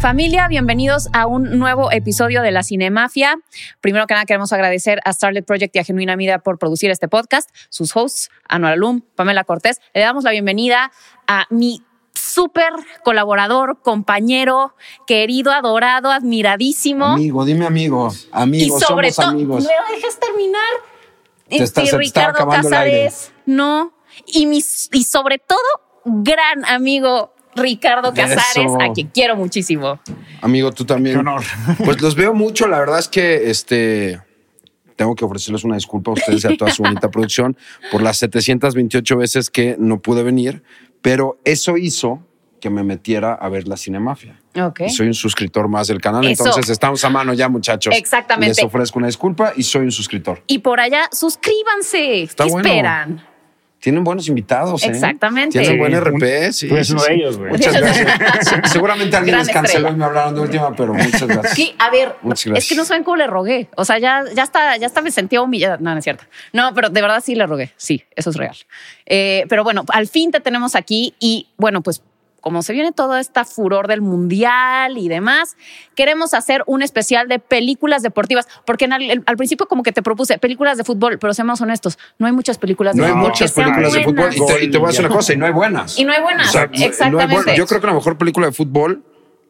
Familia, bienvenidos a un nuevo episodio de La Cinemafia. Primero que nada, queremos agradecer a Starlet Project y a Genuina Vida por producir este podcast, sus hosts, Anuar Alum, Pamela Cortés. Le damos la bienvenida a mi súper colaborador, compañero, querido, adorado, admiradísimo. Amigo, dime amigo, amigo, y sobre somos todo, amigos. ¿me dejas terminar? Te está- Este, Ricardo. Casares, no. Y, mis, y sobre todo, gran amigo Ricardo Casares, Eso. a quien quiero muchísimo. Amigo, tú también. Qué honor. Pues los veo mucho, la verdad es que este tengo que ofrecerles una disculpa a ustedes y a toda su bonita producción por las 728 veces que no pude venir, pero eso hizo que me metiera a ver la Cinemafia. Ok. Y soy un suscriptor más del canal, Eso. entonces estamos a mano ya, muchachos. Exactamente. Les ofrezco una disculpa y soy un suscriptor. Y por allá, suscríbanse. Está ¿Qué bueno. esperan? Tienen buenos invitados, ¿eh? Exactamente. Tienen Sí, buen RP, sí. sí, uno sí. de ellos, güey. Muchas gracias. Se- Seguramente alguien Gran les canceló estrella. y me hablaron de última, pero muchas gracias. Sí, a ver, Muchas es que gracias. no saben cómo le rogué. O sea, ya, ya está, ya está me sentía humillada. No, no es cierto. No, pero de verdad sí le rogué. Sí, eso es real. Eh, pero bueno, al fin te tenemos aquí y bueno, pues como se viene todo esta furor del mundial y demás, queremos hacer un especial de películas deportivas, porque en al, al principio como que te propuse películas de fútbol, pero seamos honestos, no hay muchas películas No de hay fútbol muchas que sean películas de fútbol. Y te, y te voy a decir una cosa, y no hay buenas. Y no hay buenas, O sea, no hay exactamente. buenas. Yo creo que la mejor película de fútbol,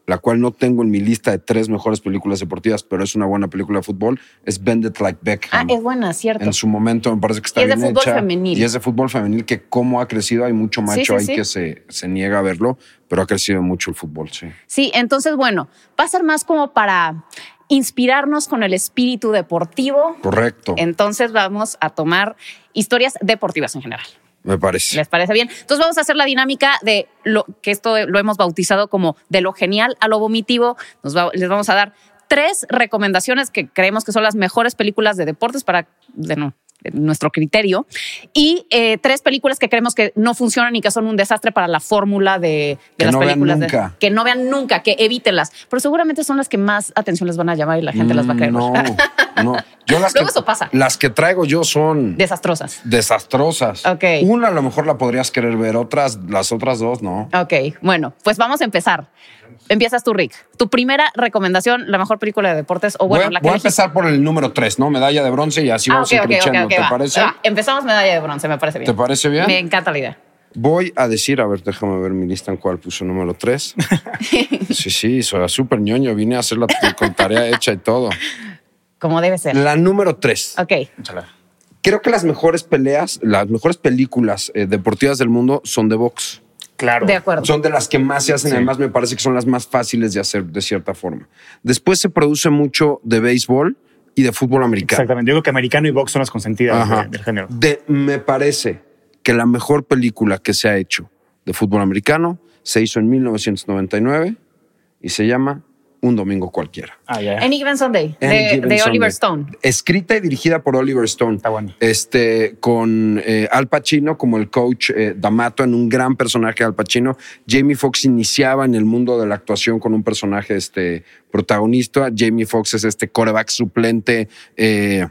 la cual no tengo en mi lista de tres mejores películas deportivas, pero es una buena película de fútbol, es Bendit Like Ah, Beckham. es buena, cierto. en su momento me parece que está Y es de fútbol hecha. femenil. Y es de fútbol femenil que cómo ha crecido, hay mucho macho sí, ahí sí. que se, se niega a verlo, pero ha crecido mucho el fútbol, sí. Sí, entonces, bueno, va a ser más como para inspirarnos con el espíritu deportivo. Correcto, Entonces vamos a tomar historias deportivas en general. Me parece. ¿Les parece bien? Entonces vamos a hacer la dinámica de lo que esto lo hemos bautizado como de lo genial a lo vomitivo. Nos va- les vamos a dar tres recomendaciones que creemos que son las mejores películas de deportes para de no, de nuestro criterio y eh, tres películas que creemos que no funcionan y que son un desastre para la fórmula de, de Que las no vean películas. de- nunca. que no vean nunca, que evítenlas. Pero seguramente son las que más atención les van a llamar y la gente las va a creer. No, no. Yo las Luego que, eso pasa. Las que traigo yo son Desastrosas. desastrosas. Ok. Una a lo mejor la podrías querer ver, otras, las otras dos no. Ok, bueno, pues vamos a empezar. Empiezas tú, Rick. Tu primera recomendación, la mejor película de deportes, o bueno, voy a, la que voy a elegiste. empezar por el número tres, ¿no? Medalla de bronce y así Ah, vamos ok, ok, ok, increciendo. ok, ¿Te va. parece? Va, Empezamos medalla de bronce, me parece bien. ¿Te parece bien? Me encanta la idea. Voy a decir, a ver, déjame ver mi lista en cuál puso número tres. sí, sí, soy súper ñoño. Vine a hacerla con tarea hecha y todo. Como debe ser. La número tres. Ok. Creo que las mejores peleas, las mejores películas eh, deportivas del mundo son de box. Claro. De acuerdo. Son de las que más se hacen, Sí. además me parece que son las más fáciles de hacer de cierta forma. Después se produce mucho de béisbol y de fútbol americano. Exactamente. Yo creo que americano y box son las consentidas de- del género. De- me parece que la mejor película que se ha hecho de fútbol americano se hizo en 1999 y se llama Un Domingo Cualquiera. Ah, ya. Any Given Sunday, Any de, Given de Sunday. Oliver Stone. Escrita y dirigida por Oliver Stone. Está bueno. Este, con eh, Al Pacino como el coach eh, D'Amato en un gran personaje de Al Pacino. Jamie Foxx iniciaba en el mundo de la actuación con un personaje este, protagonista. Jamie Foxx es este coreback suplente. eh,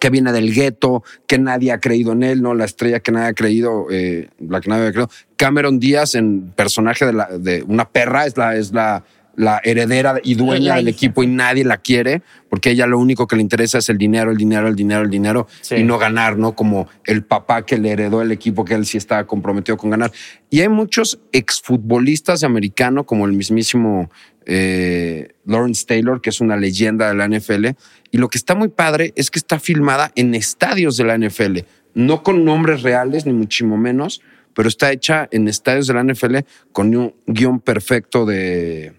que viene del gueto, que nadie ha creído en él, ¿no? La estrella que nadie ha creído, eh, la que nadie ha creído. Cameron Díaz, en personaje de, la, de una perra, es la, es la, la heredera y dueña La del equipo y nadie la quiere, porque ella lo único que le interesa es el dinero, el dinero, el dinero, el dinero, Sí. y no ganar, ¿no? Como el papá que le heredó el equipo, que él sí estaba comprometido con ganar. Y hay muchos exfutbolistas de americano, como el mismísimo eh, Lawrence Taylor, que es una leyenda de la NFL. Y lo que está muy padre es que está filmada en estadios de la NFL, no con nombres reales, ni muchísimo menos, pero está hecha en estadios de la NFL con un guion perfecto de,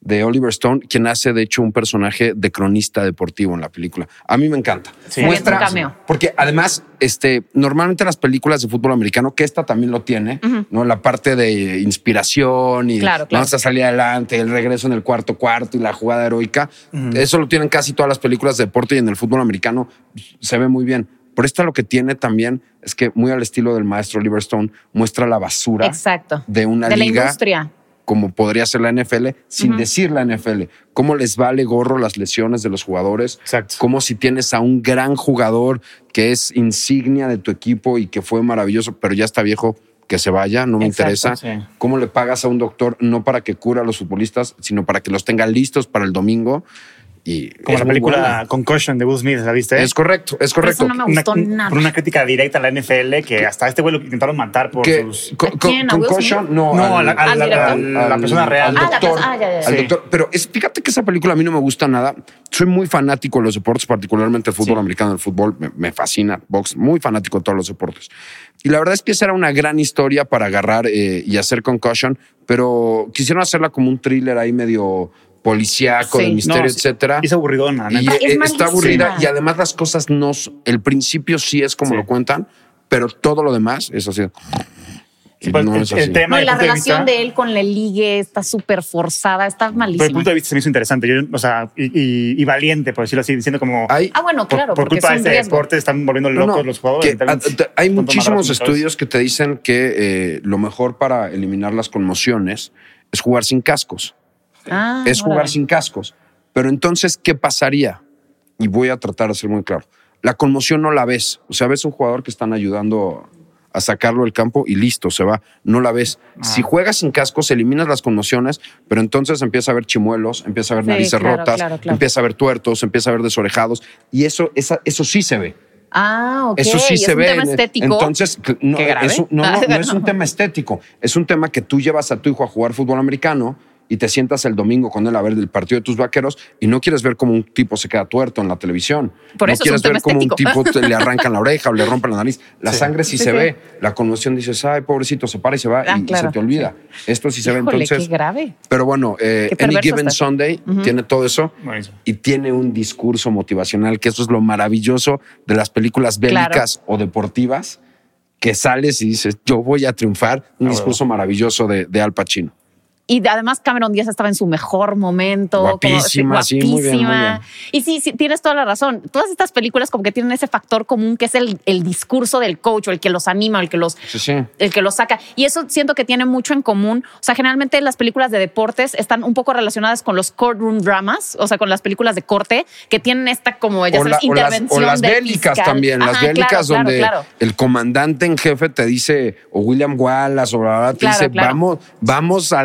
de Oliver Stone, quien hace de hecho un personaje de cronista deportivo en la película. A mí me encanta. Sí. Muestra- un cameo. Porque además, este, normalmente las películas de fútbol americano, que esta también lo tiene, ¿no? La parte de inspiración y Claro, claro. vamos a salir adelante, el regreso en el cuarto cuarto y la jugada heroica. Eso lo tienen casi todas las películas de deporte y en el fútbol americano se ve muy bien. Pero esta lo que tiene también es que, muy al estilo del maestro Oliver Stone, muestra la basura Exacto. de una de la liga industria. Como podría ser la NFL, sin decir la NFL. Cómo les vale gorro las lesiones de los jugadores. Exacto. Como si tienes a un gran jugador que es insignia de tu equipo y que fue maravilloso, pero ya está viejo. que se vaya, no me Exacto, interesa. sí. ¿Cómo le pagas a un doctor no para que cure a los futbolistas, sino para que los tenga listos para el domingo? Y Como es la película buena. Concussion de Will Smith, ¿la viste? Es correcto, es correcto. eso no me gustó una, nada. por una crítica directa a la NFL que hasta este güey lo intentaron matar por sus... quién? ¿A Will concussion, no, No, al- a la- persona real. al Ah, doctor, ah, ya, ya, ya. al Sí. doctor. Pero es, fíjate que esa película a mí no me gusta nada. Soy muy fanático de los deportes, particularmente el fútbol Sí. americano, el fútbol. Me, me fascina, box, muy fanático de todos los deportes. Y la verdad es que esa era una gran historia para agarrar eh, y hacer concussion, pero quisieron hacerla como un thriller ahí medio policíaco, Sí. de misterio, No, etcétera. Es aburridona, Y neta. Es está malísima. aburrida y además las cosas no, el principio sí es como Sí. lo cuentan, pero todo lo demás es así. Sí, pues, no el, es el así. tema No, la punto de relación vista- de él con la ligue está súper forzada, está Pero el malísima. punto de vista se me hizo interesante. Yo, o sea, y, y- y valiente, por decirlo así, diciendo como. Hay, Ah, bueno, por, claro, por porque culpa de este riesgo. deporte están volviendo locos no, los jugadores. que, a- hay muchísimos estudios que te dicen que eh, lo mejor para eliminar las conmociones es jugar sin cascos. Ah, es jugar sin cascos. Pero entonces, ¿qué pasaría? Y voy a tratar de ser muy claro. La conmoción no la ves. O sea, ves un jugador que están ayudando a sacarlo del campo y listo, se va. No la ves. Ah. Si juegas sin cascos, eliminas las conmociones, pero entonces empieza a ver chimuelos, empieza a ver Sí, narices claro, rotas, claro, claro. empieza a ver tuertos, empieza a ver desorejados. Y eso, esa- eso sí se ve. Ah, ok. Eso sí es se un ve. tema estético. Entonces, no, Qué grave. es un, no, no, no es un tema estético. Es un tema que tú llevas a tu hijo a jugar fútbol americano y te sientas el domingo con él a ver el partido de tus vaqueros y no quieres ver cómo un tipo se queda tuerto en la televisión. Por no eso quieres ver cómo un tipo te- le arrancan la oreja o le rompen la nariz. La Sí. sangre sí, Sí, se sí. ve. La conmoción dices, ay, pobrecito, se para y se va Ah, y claro. se te olvida. Esto sí se ve entonces. qué grave. Pero bueno, eh, Qué Any Given. Sunday tiene todo eso y tiene un discurso motivacional, que eso es lo maravilloso de las películas Claro. bélicas o deportivas, que sales y dices, yo voy a triunfar. Un Ah, discurso maravilloso de, de Al Pacino. Y además Cameron Díaz estaba en su mejor momento. Guapísima, como, sí, muy bien, muy guapísima. Y sí, sí, tienes toda la razón. Todas estas películas como que tienen ese factor común que es el, el discurso del coach o el que los anima, el que los, Sí, el que los saca. Y eso siento que tiene mucho en común. O sea, generalmente las películas de deportes están un poco relacionadas con los courtroom dramas, o sea, con las películas de corte, que tienen esta como, ya sabes, la- o las, o intervención las bélicas fiscal. también, las bélicas claro, donde claro. el comandante en jefe te dice, o William Wallace, o bla, bla, te dice, vamos, vamos a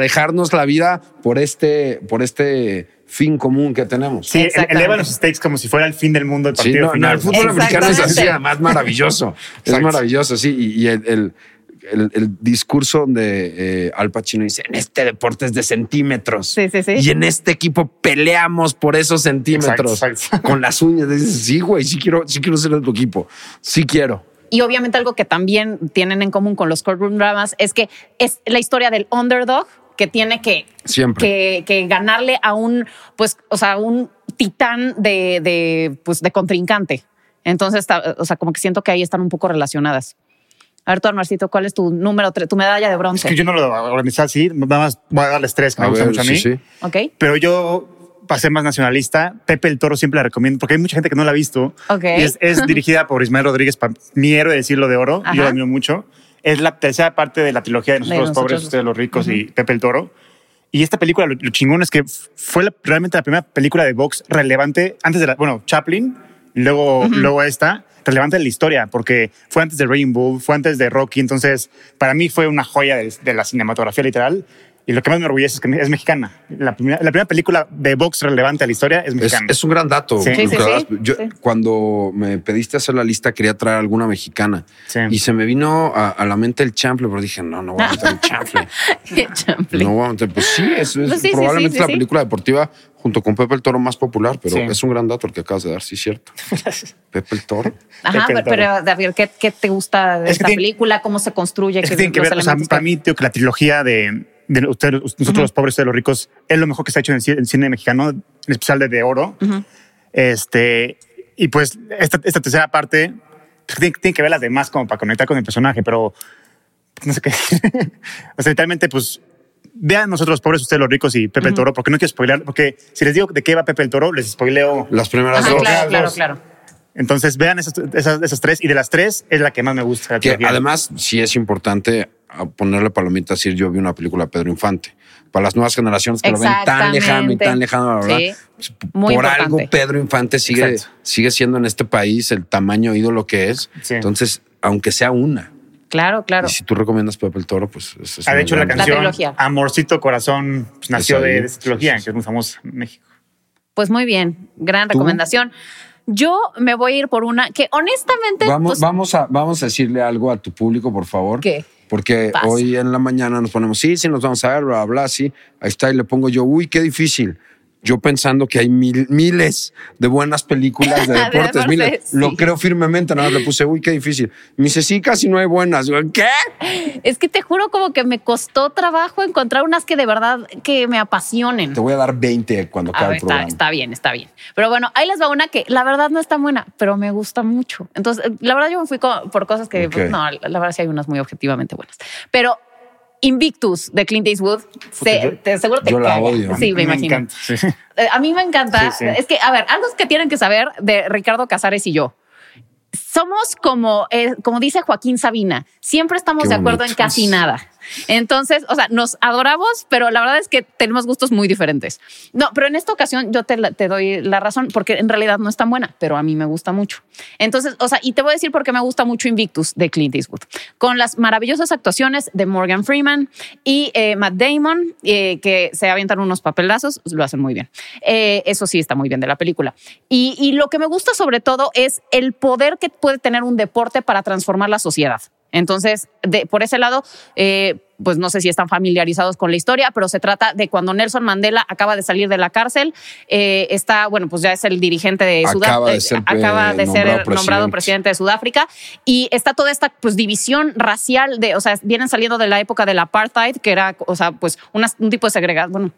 la vida por este, por este fin común que tenemos. Sí, eleva los stakes como si fuera el fin del mundo el Sí, partido no, no, final. el fútbol americano es así, además maravilloso. es maravilloso, sí. Y, y el, el- el- el discurso donde eh, Al Pacino dice: En este deporte es de centímetros. Sí, sí, sí. Y en este equipo peleamos por esos centímetros. Exacto, exacto. Con las uñas. Dices: Sí, güey, sí quiero, sí quiero ser de tu equipo. Sí quiero. Y obviamente algo que también tienen en común con los courtroom dramas es que es la historia del underdog que tiene que, Siempre. que, que ganarle a un, pues, o sea, un titán de, de, pues, de contrincante. Entonces, está- o sea, como que siento que ahí están un poco relacionadas. A ver, tú, Armarcito, ¿cuál es tu número, tu medalla de Es bronce? que yo no lo organizé así, nada más voy a darles tres que me A gustan ver, mucho a mí. sí, sí. Ok, Pero yo pasé más nacionalista. Pepe el Toro siempre la recomiendo porque hay mucha gente que no la ha visto. Ok. Y es, es dirigida por Ismael Rodríguez, mi héroe del siglo de oro. Ajá. Yo la admiro mucho. Es la tercera parte de la trilogía de Nosotros los Nosotros pobres, ustedes los ricos y Pepe el Toro. Y esta película, lo, lo chingón es que fue la- realmente la primera película de box relevante antes de la, bueno, Chaplin, luego, luego esta, relevante en la historia, porque fue antes de Raging Bull, fue antes de Rocky, entonces para mí fue una joya de, de la cinematografía literal. Y lo que más me orgullece es que es mexicana. La primera, la primera película de box relevante a la historia es mexicana. es un gran dato. Sí. Sí, lo sí, que sí. das. Yo, Sí. Cuando me pediste hacer la lista, quería traer alguna mexicana. Sí. Y se me vino a, a la mente el chample, pero dije, no, no voy a meter el chample. Champlin. No, aguante. pues sí, es, es Pues probablemente sí, sí, la sí. película deportiva junto con Pepe el Toro más popular, pero Sí. es un gran dato el que acabas de dar, sí, cierto. Pepe el Toro. Ajá, Pepe el pero, pero, David, ¿qué, qué te gusta de Es que esta tiene- película? ¿Cómo se construye? Es que ¿Qué- tienen que los ver, o sea, para mí, que la trilogía de, de ustedes, nosotros los pobres, ustedes los ricos, es lo mejor que se ha hecho en el cine, en cine mexicano, en especial de, de oro. Este, y pues esta, esta tercera parte, pues, tiene, tiene que ver las demás como para conectar con el personaje, pero no sé qué. o sea, literalmente, pues vean nosotros los pobres, ustedes los ricos y Pepe el Toro, porque no quiero spoilear, porque si les digo de qué va Pepe el Toro, les spoileo. Las primeras Ajá, dos. claro, claro, claro. Entonces vean esas, esas, esas tres y de las tres es la que más me gusta. la Que además sí es importante a ponerle palomitas decir yo vi una película de Pedro Infante. Para las nuevas generaciones que lo ven tan lejano y tan lejano, la verdad. Sí, pues, muy por importante. algo Pedro Infante sigue, Exacto. sigue siendo en este país el tamaño ídolo que es. Sí. Entonces, aunque sea una, Claro, claro. Y si tú recomiendas Pepe el Toro, pues es, es Ah, hecho, la gran- La canción trilogía. Amorcito Corazón pues, nació Esa de, de esta trilogía, Sí, sí, sí. que es muy famosa en México. Pues muy bien, gran ¿Tú? recomendación. Yo me voy a ir por una que honestamente. Vamos, pues, vamos, a, vamos a decirle algo a tu público, por favor. ¿Qué? Porque hoy en la mañana nos ponemos, sí, sí, nos vamos a ver, bla, bla, sí. Ahí está, y le pongo yo, uy, qué difícil. Yo pensando que hay mil- miles de buenas películas de De deportes, deportes, miles. sí. Lo creo firmemente, nada más le puse, uy, qué difícil. Me dice, sí, casi no hay buenas. Yo, ¿Qué? Es que te juro como que me costó trabajo encontrar unas que de verdad que me apasionen. Te voy a dar 20 cuando acabe ver, el programa. está bien, está bien. Pero bueno, ahí les va una que la verdad no está buena, pero me gusta mucho. Entonces, la verdad yo me fui por cosas que, pues, no, la verdad sí hay unas muy objetivamente buenas. Pero Invictus de Clint Eastwood, se- yo- te, seguro te yo la odio. Sí, me, imagino. encanta. sí. Eh, A mí me encanta. Sí, sí. Es que, a ver, algo que tienen que saber de Ricardo Casares y yo. Somos como, eh, como dice Joaquín Sabina, siempre estamos Qué de acuerdo bonito. en casi nada. Entonces, o sea, nos adoramos, pero la verdad es que tenemos gustos muy diferentes. No, pero en esta ocasión yo te, doy la razón porque en realidad no es tan buena, pero a mí me gusta mucho. Entonces, o sea, y te voy a decir por qué me gusta mucho Invictus de Clint Eastwood, con las maravillosas actuaciones de Morgan Freeman y eh, Matt Damon, eh, que se avientan unos papelazos, lo hacen muy bien. Eh, eso sí está muy bien de la película. Y lo que me gusta sobre todo es el poder que puede tener un deporte para transformar la sociedad. Entonces, de, por ese lado, eh, pues no sé si están familiarizados con la historia, pero se trata de cuando Nelson Mandela acaba de salir de la cárcel, eh, está, bueno, pues ya es el dirigente de Acaba Sudáfrica, de ser, acaba eh, de ser nombrado nombrado presidente. presidente de Sudáfrica y está toda esta pues división racial de, o sea, vienen saliendo de la época del apartheid, que era, o sea, pues una- un tipo de segregación, bueno,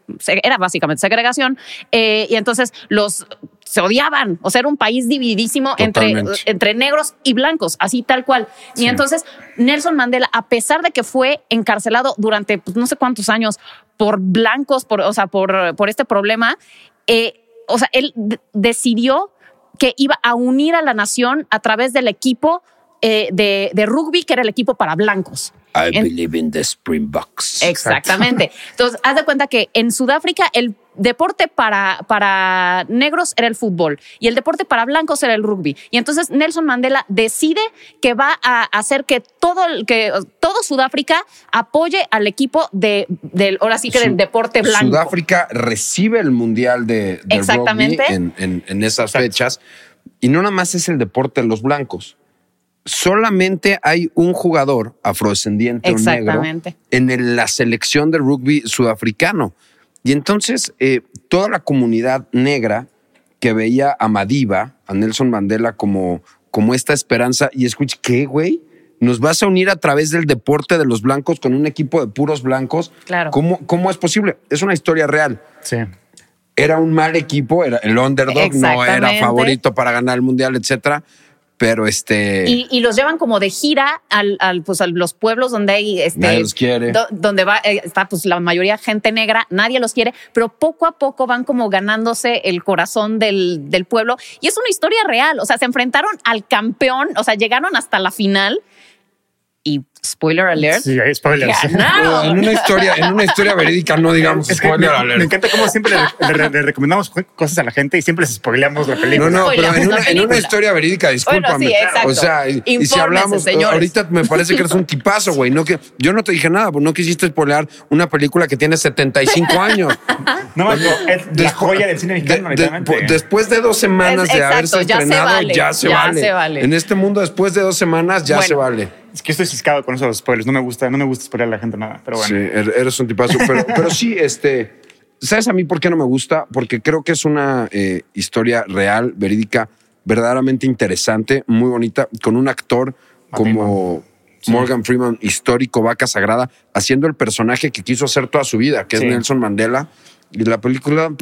era básicamente segregación, eh, y entonces los se odiaban, o sea, era un país divididísimo entre, Totalmente. entre negros y blancos, así tal cual. Y entonces Nelson Mandela, a pesar de que fue encarcelado durante pues, no sé cuántos años por blancos, por, o sea, por, por este problema, eh, o sea, él decidió que iba a unir a la nación a través del equipo eh, de, de rugby, que era el equipo para blancos. I En- believe in the Springboks. Exactamente. Entonces, haz de cuenta que en Sudáfrica el deporte para, para negros era el fútbol y el deporte para blancos era el rugby. Y entonces Nelson Mandela decide que va a hacer que todo, el- que todo Sudáfrica apoye al equipo de, del, ahora sí que del deporte blanco. Sudáfrica recibe el mundial de, de Exactamente. rugby en, en- en esas Exacto. fechas y no nada más es el deporte de los blancos. Solamente hay un jugador afrodescendiente o negro en el- la selección de rugby sudafricano. Y entonces eh, toda la comunidad negra que veía a Madiba, a Nelson Mandela como, como esta esperanza y escucha, ¿qué, güey? ¿Nos vas a unir a través del deporte de los blancos con un equipo de puros blancos? Claro. ¿Cómo, cómo es posible? Es una historia real. Sí. Era un mal equipo, era el underdog, no era favorito para ganar el mundial, etcétera. Pero este. Y, y los llevan como de gira al, al, pues, a los pueblos donde hay este, Nadie los quiere. do- donde va eh, está pues la mayoría gente negra, nadie los quiere, pero poco a poco van como ganándose el corazón del, del pueblo y es una historia real, o sea, se enfrentaron al campeón, o sea, llegaron hasta la final spoiler alert, Sí, hay spoilers. en una historia, en una historia verídica, no digamos Es que me, spoiler me alert. encanta cómo siempre le, le- le recomendamos cosas a la gente y siempre les spoileamos la película. No, no, pero en una, en una película. historia verídica, discúlpame. Bueno, sí, exacto. O sea, y, y si hablamos, señores. ahorita me parece que eres un tipazo, güey. No que, yo no te dije nada, pues no quisiste spoilear una película que tiene 75 años. No, es la joya del cine mexicano, de- de- literalmente. después de dos semanas Es- de haberse ya se estrenado, vale, ya se ya vale. se vale. En este mundo, después de dos semanas, ya Bueno. se vale. Es que estoy ciscado con esos spoilers. No me gusta, no me gusta spoiler a la gente nada. Pero bueno. Sí, er- eres un tipazo. Pero, pero sí, este, ¿sabes a mí por qué no me gusta? Porque creo que es una eh, historia real, verídica, verdaderamente interesante, muy bonita, con un actor como Morgan Freeman, histórico, vaca sagrada, haciendo el personaje que quiso hacer toda su vida, que Sí. es Nelson Mandela. Y la película,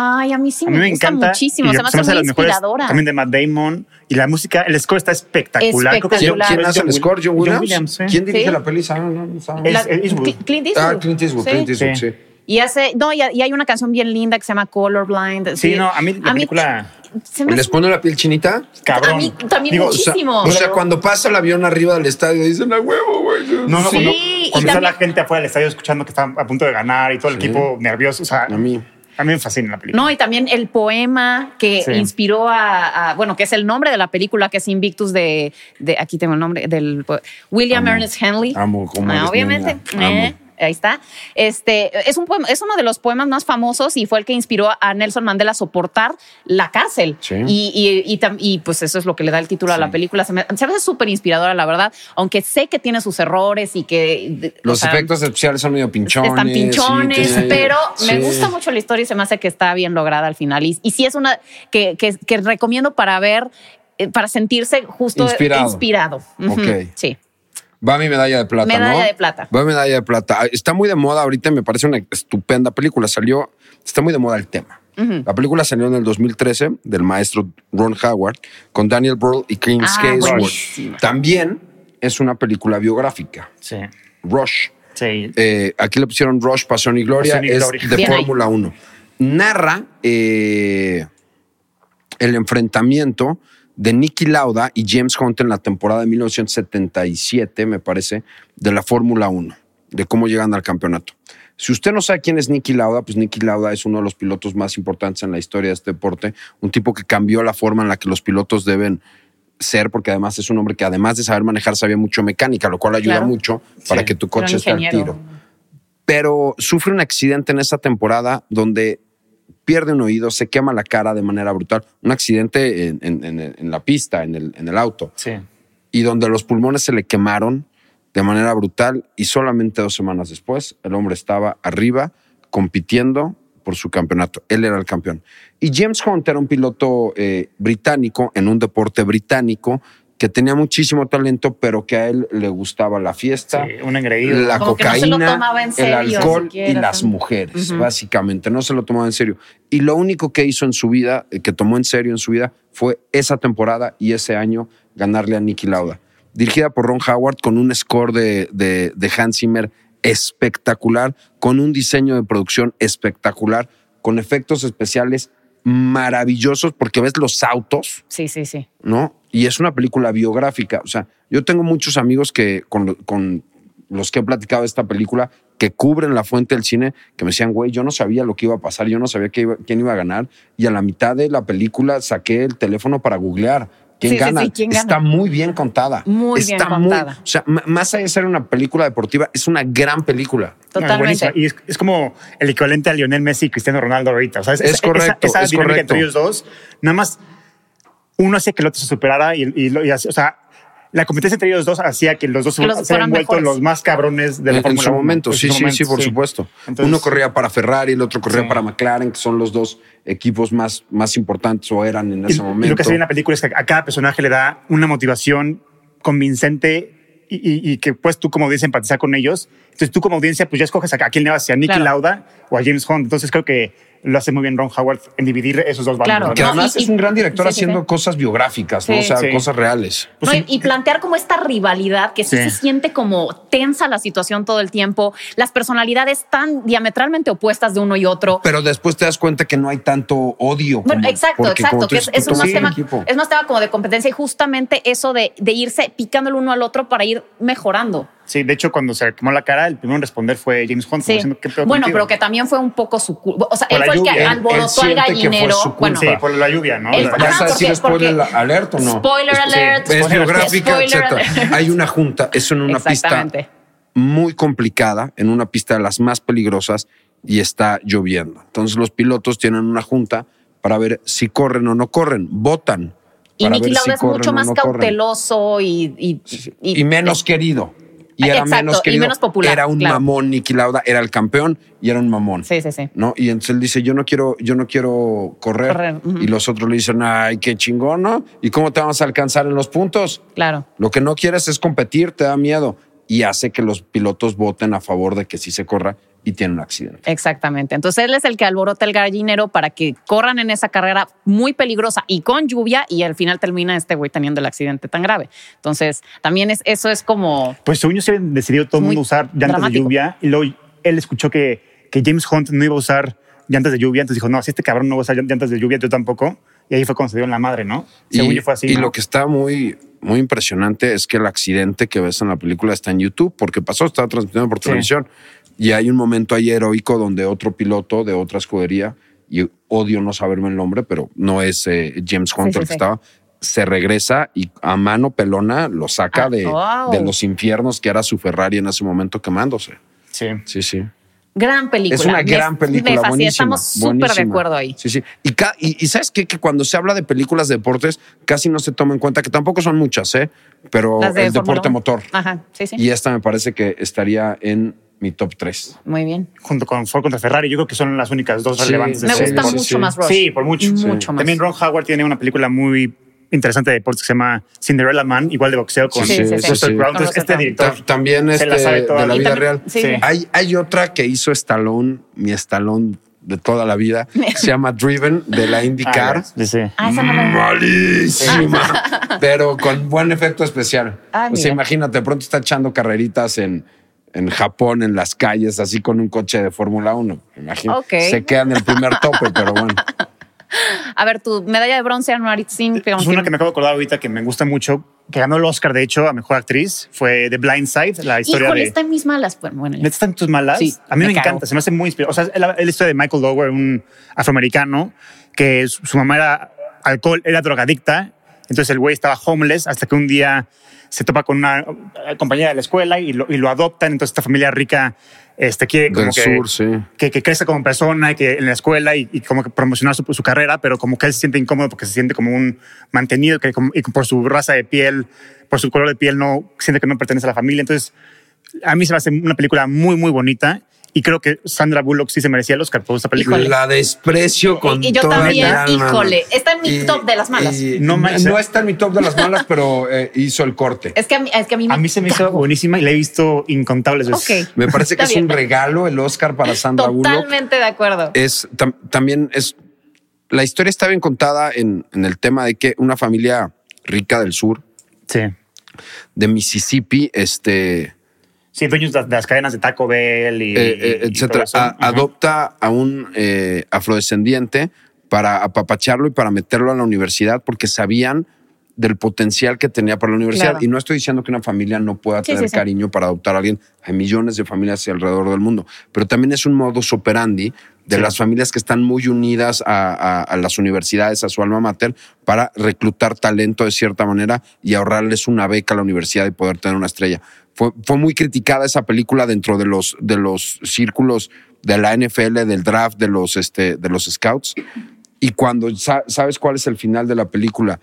Ay, a mí sí A me, mí me gusta encanta. muchísimo, y se me se hace muy mejores inspiradora. También de Matt Damon. Y la música, el score está espectacular. Creo que es ¿quién, Espectacular. quién hace el score? ¿John Williams? Williams, sí. ¿Quién dirige Sí. la peli? No, La- Eastwood. Clint Eastwood. Ah, Clint Eastwood, Sí. Clint Eastwood, Sí. sí. Y hace, no, y, y hay una canción bien linda que se llama Colorblind. Sí, no, a mí la película- se me ¿Les pone la piel chinita? Cabrón. A mí también Digo, O sea, muchísimo. o sea, cuando pasa el avión arriba del estadio, dicen a huevo, güey. No, no, Sí, cuando, está también- la gente afuera del estadio escuchando que está a punto de ganar y todo el equipo nervioso. O sea, A mí. A mí me fascina la película. No, y también el poema que Sí. inspiró a, a- bueno, que es el nombre de la película, que es Invictus de, de aquí tengo el nombre, del William Amo. Ernest Henley. Amo cómo Ah, obviamente. Amo. Ahí está. Este es un poema- es uno de los poemas más famosos y fue el que inspiró a Nelson Mandela a soportar la cárcel. Sí. Y, y- y pues eso es lo que le da el título a la película. Se me, se me hace súper inspiradora, la verdad, aunque sé que tiene sus errores y que de- o Los sea, efectos especiales son medio pinchones. están pinchones, sí, pero me gusta mucho la historia y se me hace que está bien lograda al final. Y, y sí es una que, que, que recomiendo para ver, eh, para sentirse justo Inspirado. inspirado. Ujú, Ok. Sí. Va mi medalla de plata, Medalla ¿no? de plata. Va mi medalla de plata. Ah, Está muy de moda ahorita, me parece una estupenda película. Salió, está muy de moda el tema. La película salió en el 2013 del maestro Ron Howard con Daniel Brühl y Kim Ah, buenísima. También es una película biográfica. Sí. Rush. Sí. Eh, aquí le pusieron Rush, Pasión y Gloria, Pasión y es Gloria. de. Fórmula 1. Narra eh, el enfrentamiento de Nicky Lauda y James Hunt en la temporada de 1977, me parece, de la Fórmula 1, de cómo llegan al campeonato. Si usted no sabe quién es Nicky Lauda, pues Nicky Lauda es uno de los pilotos más importantes en la historia de este deporte, un tipo que cambió la forma en la que los pilotos deben ser, porque además es un hombre que además de saber manejar sabía mucho mecánica, lo cual ayuda Claro. mucho para Sí. que tu coche esté al tiro pero sufre un accidente en esa temporada donde pierde un oído, se quema la cara de manera brutal. Un accidente en, en- en- en la pista, en el, en el auto, Sí. y donde los pulmones se le quemaron de manera brutal y solamente dos semanas después el hombre estaba arriba compitiendo por su campeonato. Él era el campeón. Y James Hunt era un piloto eh, británico en un deporte británico que tenía muchísimo talento, pero que a él le gustaba la fiesta, Sí, un engreído. la Como que no se lo cocaína, tomaba en el serio, alcohol y siquiera, las tan- mujeres, básicamente. No se lo tomaba en serio. Y lo único que hizo en su vida, eh, que tomó en serio en su vida, fue esa temporada y ese año ganarle a Nicky Lauda. Dirigida por Ron Howard con un score de, de, de Hans Zimmer espectacular, con un diseño de producción espectacular, con efectos especiales maravillosos, porque ves los autos, Sí, sí, sí. ¿no? Y es una película biográfica. O sea, yo tengo muchos amigos que con, con los que he platicado de esta película que cubren la fuente del cine, que me decían, güey, yo no sabía lo que iba a pasar, yo no sabía qué iba- quién iba a ganar. Y a la mitad de la película saqué el teléfono para googlear. ¿Quién Sí, sí, gana? sí, ¿quién gana? Está muy bien contada. Muy bien Está contada. o sea, más allá de ser una película deportiva, es una gran película. No, es Totalmente. y es, es como el equivalente a Lionel Messi y Cristiano Ronaldo ahorita. O sea, Es correcto, Esa, esa es dinámica correcto. entre ellos dos, nada más uno hacía que el otro se superara y, y lo- y o sea, la competencia entre ellos dos hacía que los dos Que los se fueran hayan vuelto mejores. los más cabrones de la en, en Fórmula su 1. momento, En sí, su sí, momento, sí, por supuesto. Entonces- Uno corría para Ferrari, el otro corría Sí. para McLaren, que son los dos equipos más, más importantes o eran en Y- ese y momento. lo que se ve en la película es que a cada personaje le da una motivación convincente y, y- y que pues tú como audiencia empatizar con ellos. Entonces tú como audiencia pues ya escoges a, a quién le vas, si a Nicky Claro. Lauda o a James Hunt. Entonces creo que lo hace muy bien Ron Howard en dividir esos dos bandos. Claro. ¿no? Que además y- es un gran director sí, sí, haciendo sí. cosas biográficas, ¿no? Sí. o sea, Sí. cosas reales. Pues No, sí. y, y plantear como esta rivalidad que sí, Sí. se siente como tensa la situación todo el tiempo, las personalidades tan diametralmente opuestas de uno y otro. Pero después te das cuenta que no hay tanto odio. Bueno, como- exacto, exacto, que es, es más tema, equipo. es más tema como de competencia y justamente eso de, de irse picando el uno al otro para ir mejorando. Sí, de hecho, cuando se quemó la cara, el primero en responder fue James Hunt. Sí. diciendo, "¿Qué pedo Bueno, contigo?". pero que también fue un poco su culpa. O sea, Por él fue el que alborotó al gallinero. Bueno, Sí, por la lluvia, ¿no? Ajá, ¿Vas a decir spoiler alert o no? Spoiler alert. Es biográfica, etc. Hay una junta, es en una pista muy complicada, en una pista de las más peligrosas y está lloviendo. Entonces los pilotos tienen una junta para ver si corren o no corren, votan. Y Nicky Lauda si es mucho más no cauteloso y, y, y, menos querido. Y era Exacto, menos y querido. menos popular, Era un claro. mamón, Nicky Lauda era el campeón y era un mamón. Sí, sí, sí. ¿no? Y entonces él dice, yo no quiero, yo no quiero correr. Y los otros le dicen, ay, qué chingón, ¿no? ¿Y cómo te vamos a alcanzar en los puntos? Claro. Lo que no quieres es competir, te da miedo. Y hace que los pilotos voten a favor de que sí se corra y tiene un accidente. Exactamente. Entonces él es el que alborota el gallinero para que corran en esa carrera muy peligrosa y con lluvia y al final termina este güey teniendo el accidente tan grave. Entonces también es eso es como Pues según yo se decidido todo el mundo usar llantas dramático. de lluvia y luego él escuchó que, que James Hunt no iba a usar llantas de lluvia, entonces dijo, no, si este cabrón no va a usar llantas de lluvia, yo tampoco. Y ahí fue cuando se dio en la madre, ¿no? Según Y, yo fue así. y ¿no? lo que está muy, muy impresionante es que el accidente que ves en la película está en YouTube, porque pasó, estaba transmitiendo por Sí. televisión. Y hay un momento ahí heroico donde otro piloto de otra escudería y odio no saberme el nombre, pero no es eh, James Hunt sí, el que sí. estaba, se regresa y a mano pelona lo saca Ah, de, wow. de los infiernos que era su Ferrari en ese momento quemándose. Sí. Sí, sí. Gran película. Es una Me- gran película. Me buenísima, Estamos súper de acuerdo ahí. Sí, sí. Y, ca- y, y sabes qué? que cuando se habla de películas de deportes, casi no se toma en cuenta, que tampoco son muchas, ¿eh? Pero Las de el deporte motor. Ajá, sí, sí. Y esta me parece que estaría en mi top 3. Muy bien. Junto con Ford contra Ferrari, yo creo que son las únicas dos Sí, relevantes. de Me gusta mucho más Rush. Sí, por mucho. Mucho más. También Ron Howard tiene una película muy interesante de deportes que se llama Cinderella Man, igual de boxeo con Sí, sí, sí. Entonces, este director Ta- También se este, la sabe toda. de la vida también- real. sí, Sí. sí. Hay, hay otra que hizo Stallone, mi Stallone de toda la vida. se llama Driven de la IndyCar. Ah, sí. Ah, Malísima, pero con buen efecto especial. Ah, o sea, imagínate, de pronto está echando carreritas en, en Japón, en las calles, así con un coche de Fórmula 1. Imagínate. Se queda en el primer tope, pero bueno. A ver, tu medalla de bronce, Anuarit Singh. Es una que me acabo de acordar ahorita que me gusta mucho, que ganó el Oscar, de hecho, a Mejor Actriz, fue The Blind Side, la historia Híjole, de... está en mis malas. Bueno, bueno, ya. ¿Neta están tus malas? Sí, a mí me, me encanta, se me hace muy inspirador. O sea, es la, es la historia de Michael Lower, un afroamericano, que su, su mamá era alcohol, era drogadicta, entonces el güey estaba homeless hasta que un día se topa con una eh, compañera de la escuela y lo, y lo adoptan, entonces esta familia rica este, quiere como Del que, sur, sí. que, que crezca como persona y que en la escuela y, y como que promocionar su, su carrera, pero como que él se siente incómodo porque se siente como un mantenido que como- y por su raza de piel, por su color de piel, no siente que no pertenece a la familia. Entonces, a mí se me hace una película muy, muy bonita y creo que Sandra Bullock sí se merecía el Oscar por esta película. Híjole. La desprecio con Y- y yo toda también, alma. híjole, está en mi top de las malas. y- No no, manches. está en mi top de las malas, pero eh, hizo el corte. Es que a mí, es que a mí, A mí se me hizo buenísima y la he visto incontables veces. Ok. Me parece que Está es un bien. regalo el Oscar para Sandra Bullock. Totalmente de acuerdo. es tam- también es la historia está bien contada en, en el tema de que una familia rica del sur Sí. de Mississippi, este, Sí, dueños de, las cadenas de Taco Bell y, eh, eh, etcétera, a- adopta a un eh, afrodescendiente para apapacharlo y para meterlo a la universidad porque sabían del potencial que tenía para la universidad. Claro. Y no estoy diciendo que una familia no pueda Sí, tener sí, sí. cariño para adoptar a alguien. Hay millones de familias alrededor del mundo, pero también es un modus operandi de las familias que están muy unidas a, a- a las universidades, a su alma mater, para reclutar talento de cierta manera y ahorrarles una beca a la universidad y poder tener una estrella. Fue, fue muy criticada esa película dentro de los, de los círculos de la NFL, del draft, de los, este, de los scouts. Y cuando sa- sabes cuál es el final de la película,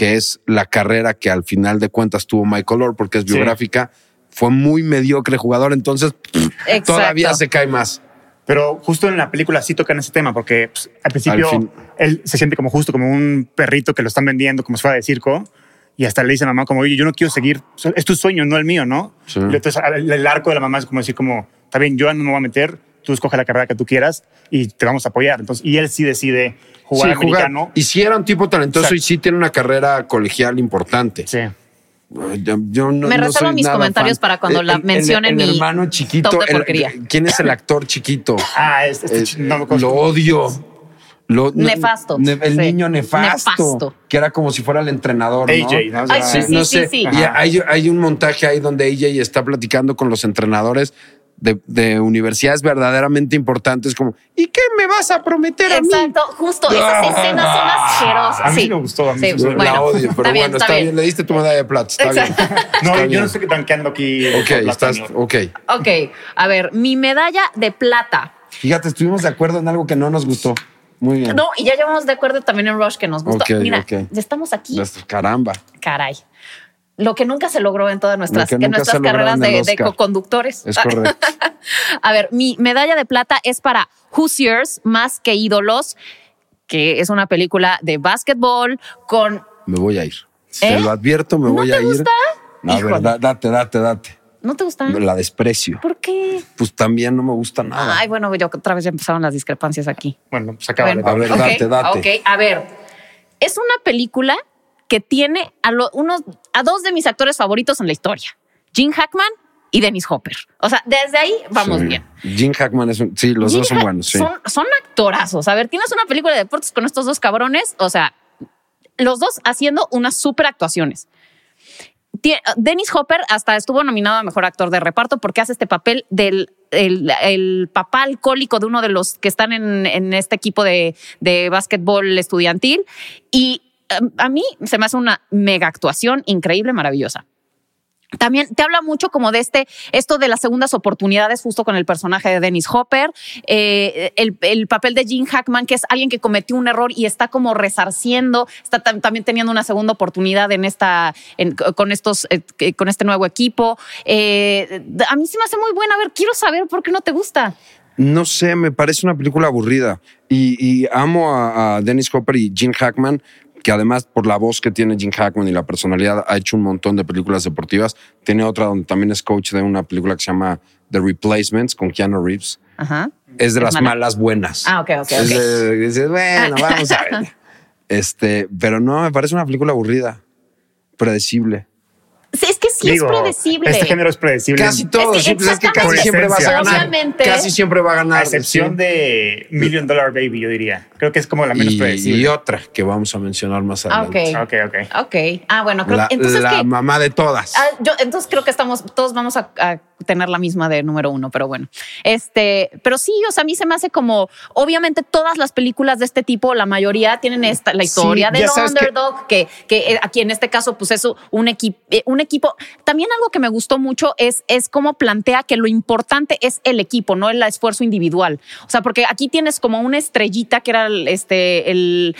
que es la carrera que al final de cuentas tuvo Michael Orr, porque es Sí. biográfica, fue muy mediocre jugador, entonces todavía se cae más. Pero justo en la película sí tocan ese tema, porque pues, al principio Al él se siente como justo como un perrito que lo están vendiendo como si fuera de circo. Y hasta le dice a la mamá como, oye, yo no quiero seguir, es tu sueño, no el mío, ¿no? Sí. Entonces el, el arco de la mamá es como decir como, está bien, yo no me voy a meter, tú escoge la carrera que tú quieras y te vamos a apoyar. Entonces, y él sí decide jugar Sí, americano. Y si era un tipo talentoso Exacto. y sí tiene una carrera colegial importante. Sí. Yo, yo no, Me reservo mis nada comentarios fan. para cuando la El- el- el, mi hermano chiquito. top de el- porquería. ¿Quién es el actor chiquito? Ah, este, este Eh, no me lo odio. Lo- Nefasto. ne- el Sí. niño nefasto, Nefasto. Que era como si fuera el entrenador. ¿no? AJ, ¿no? O sea, Ay, Sí, sí, no sí, sé. sí. Y hay, hay un montaje ahí donde AJ está platicando con los entrenadores de, de universidades verdaderamente importantes, como, ¿y qué me vas a prometer a mí? Exacto, justo. Esas Ah. escenas son asquerosas. A mí sí. me gustó, a mí Sí, gustó. la bueno, odio, pero está bueno, bien, está, bien. Le diste tu medalla de plata. Está bien. No, Está yo bien. no estoy tanqueando aquí. Ok, estás, ok. Ok, a ver, mi medalla de plata. Fíjate, estuvimos de acuerdo en algo que no nos gustó. Muy bien. No, y ya llevamos de acuerdo también en Rush que nos gusta. Ok, Mira, ya estamos aquí. Caramba. Caray. Lo que nunca se logró en todas nuestras, en nuestras carreras de, de co-conductores. Es correcto. A ver, mi medalla de plata es para Hoosiers más que ídolos, que es una película de básquetbol con. Me voy a ir. ¿Eh? Te lo advierto, me ¿No voy te a ir. gusta? No, a ver, date, date, date. ¿No te gusta? La desprecio. ¿Por qué? Pues también no me gusta nada. Ay, bueno, yo otra vez ya empezaron las discrepancias aquí. Bueno, pues acaba Bueno, A ver, date, date. Ok, a ver. Es una película que tiene a, lo- unos, a dos de mis actores favoritos en la historia: Gene Hackman y Dennis Hopper. O sea, desde ahí vamos Sí. bien. Jim Hackman es un. Sí, los dos son buenos. Sí. Son, son actorazos. A ver, tienes una película de deportes con estos dos cabrones. O sea, los dos haciendo unas super actuaciones. Dennis Hopper hasta estuvo nominado a mejor actor de reparto porque hace este papel del el, el papá alcohólico de uno de los que están en, en este equipo de, de básquetbol estudiantil. Y a mí se me hace una mega actuación increíble, maravillosa. También te habla mucho como de este, esto de las segundas oportunidades, justo con el personaje de Dennis Hopper, eh, el, el papel de Gene Hackman, que es alguien que cometió un error y está como resarciendo, está tam- también teniendo una segunda oportunidad en esta, con estos, eh, con este nuevo equipo. Eh, a mí se me hace muy buena. A ver, quiero saber por qué no te gusta. No sé, me parece una película aburrida. Y, y amo a, a Dennis Hopper y Gene Hackman, que además por la voz que tiene Gene Hackman y la personalidad ha hecho un montón de películas deportivas. Tiene otra donde también es coach de una película que se llama The Replacements con Keanu Reeves. Ajá. Es de Es las mala. malas buenas. Ah, ok, ok, Es de- dices, bueno, vamos a ver. Este, pero no, me parece una película aburrida, predecible. Sí, Es que sí Digo, es predecible. Este género es predecible. Casi todo, Es que sí, es que casi siempre vas a ganar. Obviamente. Casi siempre va a ganar. A excepción sí. de Million Dollar Baby, yo diría. Creo que es como la menos y, predecible. y otra que vamos a mencionar más Ah, adelante. ok. Ok, ok. Ok. Ah, bueno, creo La, entonces la que mamá de todas. Ah, yo, entonces creo que estamos, todos vamos a, a tener la misma de número uno, pero bueno. Este, pero sí, o sea, a mí se me hace como, obviamente todas las películas de este tipo, la mayoría tienen esta, la historia Sí, del que- underdog, que, que, eh, aquí en este caso, pues es un equipo, un equipo. También algo que me gustó mucho es, es cómo plantea que lo importante es el equipo, no el esfuerzo individual. O sea, porque aquí tienes como una estrellita que era el, este, el,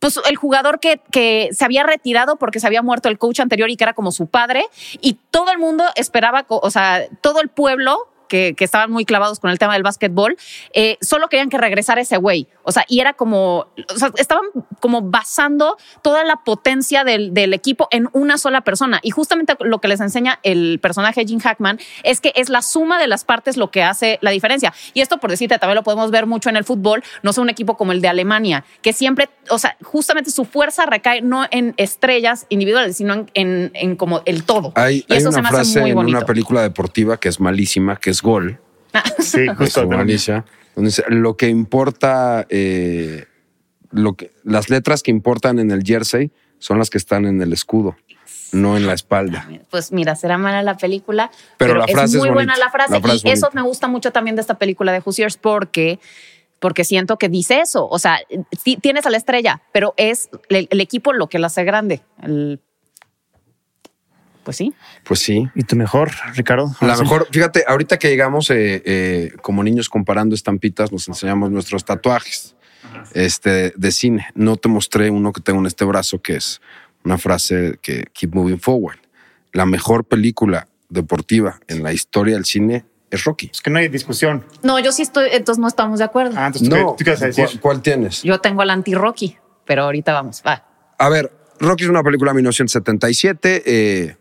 pues el jugador que, que se había retirado porque se había muerto el coach anterior y que era como su padre, y todo el mundo esperaba, o sea, todo el pueblo. Que, que estaban muy clavados con el tema del básquetbol, eh, solo querían que regresara ese güey. O sea, y era como, o sea, estaban como basando toda la potencia del, del equipo en una sola persona. Y justamente lo que les enseña el personaje de Jim Hackman es que es la suma de las partes lo que hace la diferencia. Y esto, por decirte, también lo podemos ver mucho en el fútbol, no sé, un equipo como el de Alemania, que siempre, o sea, justamente su fuerza recae no en estrellas individuales, sino en, en, en como el todo. Hay, y hay eso se una me hace frase muy en bonito. una película deportiva que es malísima, que es Gol, Sí, de justo. Alicia, donde dice, lo que importa, eh, lo que, las letras que importan en el jersey son las que están en el escudo, no en la espalda. Pues mira, será mala la película, Pero pero, la frase es es muy buena la frase. La frase es y eso bonita. me gusta mucho también de esta película de Hoosiers porque porque siento que dice eso. O sea, sí, tienes a la estrella, pero es el, el equipo lo que la hace grande. El- pues sí. Pues sí. ¿Y tu mejor, Ricardo? La sí. mejor, fíjate, ahorita que llegamos eh, eh, como niños comparando estampitas, nos enseñamos nuestros tatuajes este, de cine. No te mostré uno que tengo en este brazo, que es una frase que keep moving forward. La mejor película deportiva en la historia del cine es Rocky. Es que no hay discusión. No, yo sí estoy, entonces no estamos de acuerdo. Ah, entonces, ¿tú No, qué- ¿tú qué vas a decir? ¿cuál, cuál tienes? Yo tengo al anti-Rocky, pero ahorita vamos. Va. A ver, Rocky es una película de 1977, eh,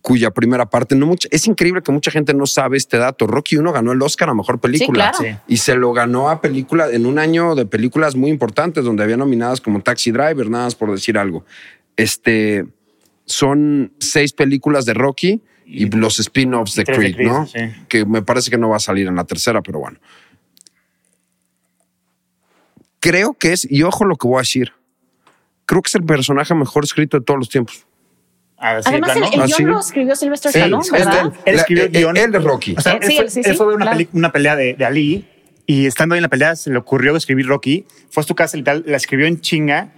cuya primera parte no mucha. Es increíble que mucha gente no sabe este dato. Rocky 1 ganó el Oscar a mejor película. claro. Sí. Y se lo ganó a película en un año de películas muy importantes, donde había nominadas como Taxi Driver, nada más por decir algo. Este son seis películas de Rocky y los spin-offs de Creed, Creed, ¿no? sí. Que me parece que no va a salir en la tercera, pero bueno. Creo que es, y ojo lo que voy a decir, creo que es el personaje mejor escrito de todos los tiempos. Sí, Además, el, el ¿Ah, guion sí? lo escribió Sylvester Sí, Stallone, es Es de ¿verdad? él. Escribió el eh, guion. Él de Rocky. O sea, Eh, él, sí, fue, sí, él sí, fue a ver una, claro. peli- una pelea de, de Ali y estando ahí en la pelea se le ocurrió escribir Rocky. Fue a su casa y tal, la escribió en chinga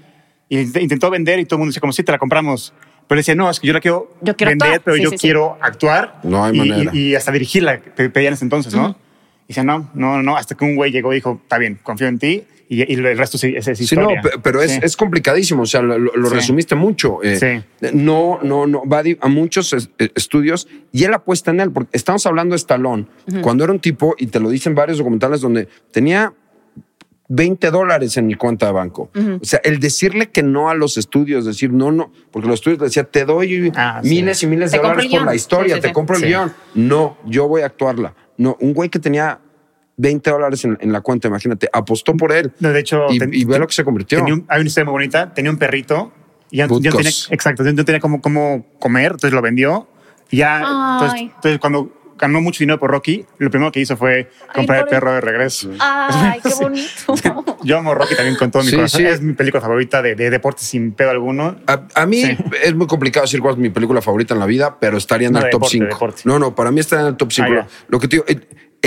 y int- intentó vender y todo el mundo decía como, sí, te la compramos. Pero decía, no, es que yo la quiero, Yo quiero vender, actuar. pero Sí, yo sí, sí. quiero actuar. No hay y, manera. Y, y hasta dirigirla, pe- pedían en ese entonces, ¿no? Y decía, no, no, no, hasta que un güey llegó y dijo, está bien, confío en ti y, y el resto sí, es, es Sí, no, historia. pe- pero es, Sí. es complicadísimo. O sea, lo, lo- lo Sí. resumiste mucho. Eh, Sí. No, no, no. Va a muchos eh, estudios y él apuesta en él, porque estamos hablando de Stallone, cuando era un tipo, y te lo dicen varios documentales, donde tenía 20 dólares en mi cuenta de banco. O sea, el decirle que no a los estudios, decir no, no, porque los estudios le decían, te doy Ah, sí. miles y miles de dólares por la historia, Sí, sí, te sí. compro el guion. No, yo voy a actuarla. No, un güey que tenía 20 dólares en, en la cuenta, imagínate, apostó por él. No, de hecho, y, ten- y ve lo que se convirtió. Tenía un- hay una historia muy bonita. Tenía un perrito y ya, ya tenía, exacto, ya no tenía cómo, cómo comer, entonces lo vendió. Y ya, Ay. entonces, entonces cuando ganó mucho dinero por Rocky, lo primero que hizo fue comprar el pobre- perro de regreso. Ay, qué bonito. Yo amo Rocky también con todo mi Sí, corazón. sí. Es mi película favorita de, de deporte sin pedo alguno. A, a mí Sí. es muy complicado decir cuál es mi película favorita en la vida, pero estaría en No, el top deporte, 5. deporte. No, no, para mí está en el top 5. Ah. Lo que te digo,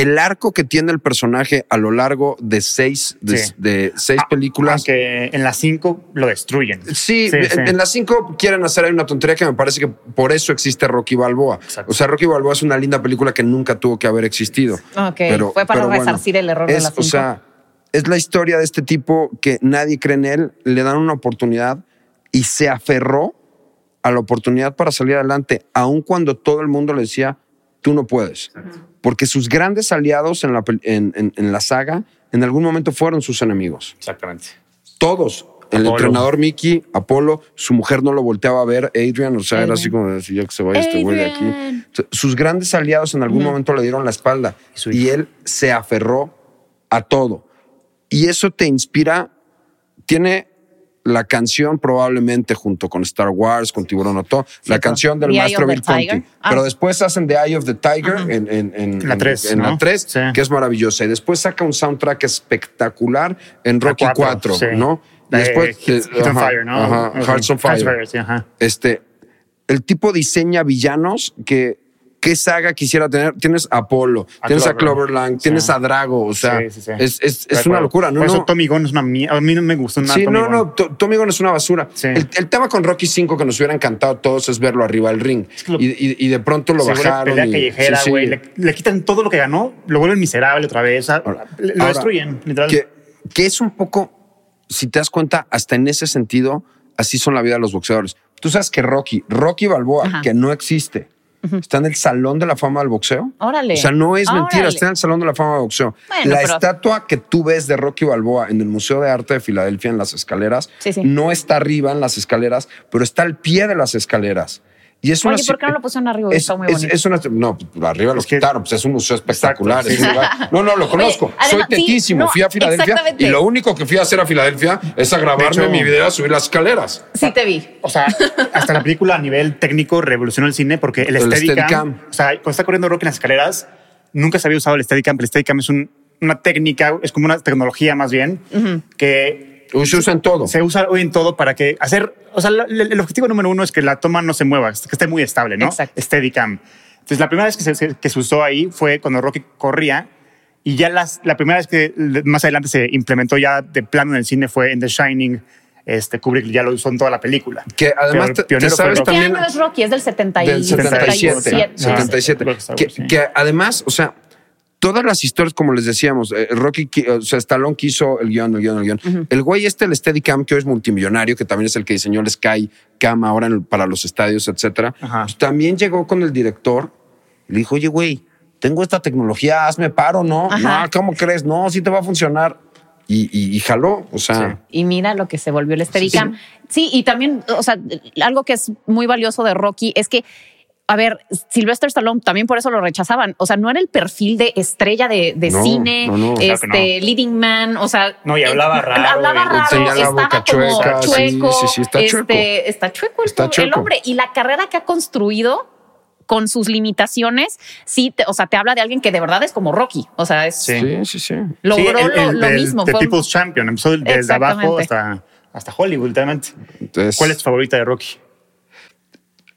el, arco que tiene el personaje a lo largo de seis, de, Sí. de seis Ah, películas. Que en las cinco lo destruyen. Sí, en, en las cinco quieren hacer ahí una tontería que me parece que por eso existe Rocky Balboa. Exacto. O sea, Rocky Balboa es una linda película que nunca tuvo que haber existido. Ok, fue para resarcir el error de es, las O sea, es la historia de este tipo que nadie cree en él, le dan una oportunidad y se aferró a la oportunidad para salir adelante, aun cuando todo el mundo le decía, tú no puedes. Porque sus grandes aliados en la, en- en- en la saga en algún momento fueron sus enemigos. Exactamente. Todos. El Apolo. entrenador Mickey, Apolo, su mujer no lo volteaba a ver, Adrian, o sea, era así como decir, ya que se vaya este güey de aquí. Sus grandes aliados en algún momento le dieron la espalda Y y él se aferró a todo. Y eso te inspira, tiene la canción probablemente junto con Star Wars, con Tiburón o todo, la canción del maestro Bill Conti. Ah. Pero después hacen The Eye of the Tiger en, en- en- La en- tres, en la ¿no? 3, Sí. que es maravillosa. Y después saca un soundtrack espectacular en Rocky La 4, sí. ¿no? Y después Hits, eh, Hits on ajá, Fire, ¿no? ajá. Hearts on Fire. sí, ajá. Este, el tipo diseña villanos que qué saga quisiera tener. Tienes a Apolo, A tienes a Clover. Cloverland, Sí. tienes a Drago, o sea, Sí, sí, sí. es, es- es una locura. No, Por eso no. Tommy Gunn es una mierda. A mí no me gustó nada. Sí, Tommy no, Gunn. no, To- Tommy Gunn es una basura. Sí. El, el tema con Rocky 5 que nos hubiera encantado a todos es verlo arriba del ring. que lo- y, y- y de pronto lo bajaron. pelea y- callejera, sí, sí. güey. Le, le quitan todo lo que ganó, lo vuelven miserable otra vez. o sea, Ahora- le- lo ahora, destruyen, literal. Que, que es un poco, si te das cuenta, hasta en ese sentido, así son la vida de los boxeadores. Tú sabes que Rocky, Rocky Balboa, Ajá. que no existe, está en el Salón de la Fama del Boxeo. Órale. O sea, no es mentira, Órale. está en el Salón de la Fama del Boxeo. Bueno, la pero- estatua que tú ves de Rocky Balboa en el Museo de Arte de Filadelfia en las escaleras, Sí, sí. no está arriba en las escaleras, pero está al pie de las escaleras. Y es una Oye, ¿por qué no lo pusieron arriba? es, Está muy es- bonito. es una, no, pues, arriba lo Es que- quitaron, pues es un museo espectacular. Exacto, es un lugar- no, no, lo conozco. además, Soy sí, tetísimo. no, fui a Filadelfia y lo único que fui a hacer a Filadelfia es a grabarme hecho- mi video a subir las escaleras. Sí te vi. O sea, hasta la película a nivel técnico revolucionó el cine porque el, El Steadicam, Steadicam. o sea, cuando está corriendo Rocky en las escaleras, nunca se había usado el Steadicam, pero el Steadicam es un- una técnica, es como una tecnología más bien, que Se usa en todo. se usa hoy en todo para que hacer, o sea, el, el objetivo número uno es que la toma no se mueva, que esté muy estable, ¿no? Exacto. Steadicam. Entonces, la primera vez que se, que se usó ahí fue cuando Rocky corría y ya las, la primera vez que más adelante se implementó ya de plano en el cine fue en The Shining. Este, Kubrick ya lo usó en toda la película. Que además Pero te- te pionero fue sabes Rocky. ¿Qué también- año es Rocky? Es del 70 y- del 77. 77. 77. Creo que que además, o sea, todas las historias, como les decíamos, eh, Rocky, o sea, Stallone quiso el guion, el guion, el guion. El güey este, el Steadicam, que hoy es multimillonario, que también es el que diseñó el Sky Cam ahora en el- para los estadios, etcétera. Pues también llegó con el director y le dijo, oye, güey, tengo esta tecnología, hazme paro, ¿no? No, ¿cómo crees? No, sí te va a funcionar. Y, y- y jaló, o sea... Y mira lo que se volvió el Steadicam. Sí. y también, o sea, algo que es muy valioso de Rocky es que, a ver, Sylvester Stallone también por eso lo rechazaban. O sea, no era el perfil de estrella de, de No, cine, no, no. Claro este, leading man, o sea. No, y hablaba eh, raro, Hablaba raro, estaba boca como chueca, sí, chueco. sí, sí, está este, chueco. Está chueco el, Está el chueco. hombre. Y la carrera que ha construido con sus limitaciones, sí, te- o sea, te habla de alguien que de verdad es como Rocky. O sea, es, Sí. Sí, sí, sí. logró Sí, el- lo, el lo del- mismo. The fue- People's Champion. Empezó desde abajo hasta, hasta Hollywood, literalmente. Entonces, ¿Cuál es tu favorita de Rocky?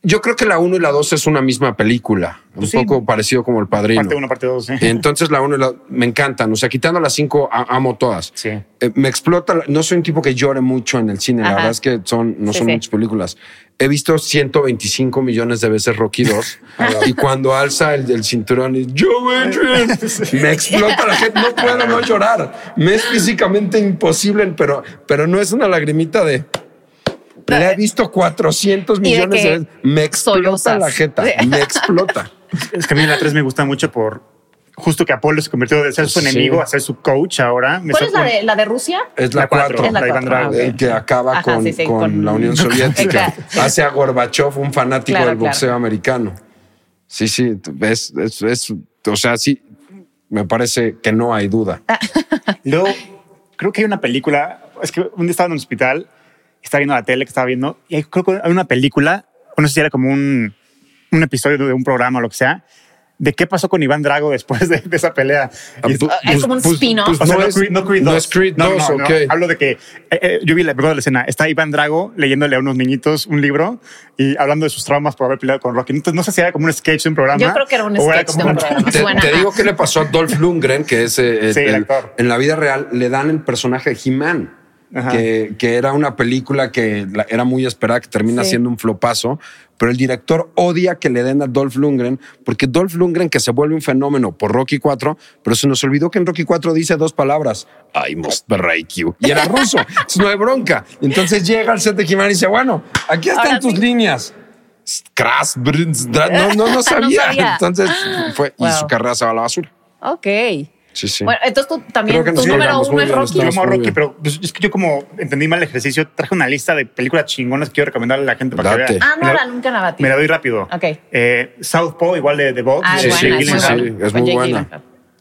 Yo creo que la 1 y la 2 es una misma película, un sí. poco parecido como el padrino. Parte 1, parte 2. Entonces la 1 y la me encantan, o sea, quitando las 5 amo todas. Sí. Eh, me explota, la- no soy un tipo que llore mucho en el cine, la Ajá. verdad es que son no Sí, son sí. muchas películas. He visto 125 millones de veces Rocky 2 y cuando alza el, el cinturón y Adrian, me explota la gente, no puedo no llorar. Me es físicamente imposible, pero, pero no es una lagrimita de... La he visto 400 Y de millones de, que veces. Me explota sollozas. la jeta. Me explota. Es que a mí la 3 me gusta mucho por justo que Apolo se convirtió de ser su Sí. enemigo a ser su coach ahora. Me ¿Cuál es la de, la de Rusia? Es la La cuatro. 4. Es la la Iván cuatro, ah, el que acaba Ajá, con, sí, sí, con con- la Unión Soviética. Hace a Gorbachev un fanático Claro, del boxeo claro. americano. Sí, sí, es, es, es- o sea, sí, me parece que no hay duda. Ah. Luego, creo que hay una película. Es que un día estaba en un hospital, estaba viendo la tele que estaba viendo, y hay- creo que hay una película, o no sé si era como un, un episodio de un programa o lo que sea, de qué pasó con Iván Drago después de, de esa pelea. Ah, Y- pu- Es como un spin-off. o sea, no no, es- Creed, no Creed no 2. es Creed No, 2, no, no. ok. Hablo de que eh, eh, yo vi la, recuerdo la escena. Está Iván Drago leyéndole a unos niñitos un libro y hablando de sus traumas por haber peleado con Rocky. Entonces, no sé si era como un sketch de un programa. Yo creo que era un sketch de como un programa. Te, Suena. te digo qué le pasó a Dolph Lundgren, que es eh, el- Sí, el el- actor. en la vida real, le dan el personaje de He-Man. Que, que era una película que era muy esperada, que termina Sí. siendo un flopazo, pero el director odia que le den a Dolph Lundgren, porque Dolph Lundgren que se vuelve un fenómeno por Rocky 4, pero se nos olvidó que en Rocky 4 dice dos palabras, I must break you, y era ruso, es no hay bronca. Entonces llega al set de He-Man y dice, bueno, aquí están Ahora tus sí. líneas. Dra- no, no, no sabía. sabía. Entonces fue, y Wow. su carrera se va a la basura. Ok. Sí, sí. Bueno, entonces tú también, tu nos número uno es Rocky. Yo a muy Rocky, pero pues, es que yo como entendí mal el ejercicio, traje una lista de películas chingonas que quiero recomendarle a la gente para Date. que vea. Ah, no, la la- nunca la batí. Me la doy rápido. Ok. Eh, Southpaw, igual de, de Bob. Ah, sí, sí, sí, es muy buena.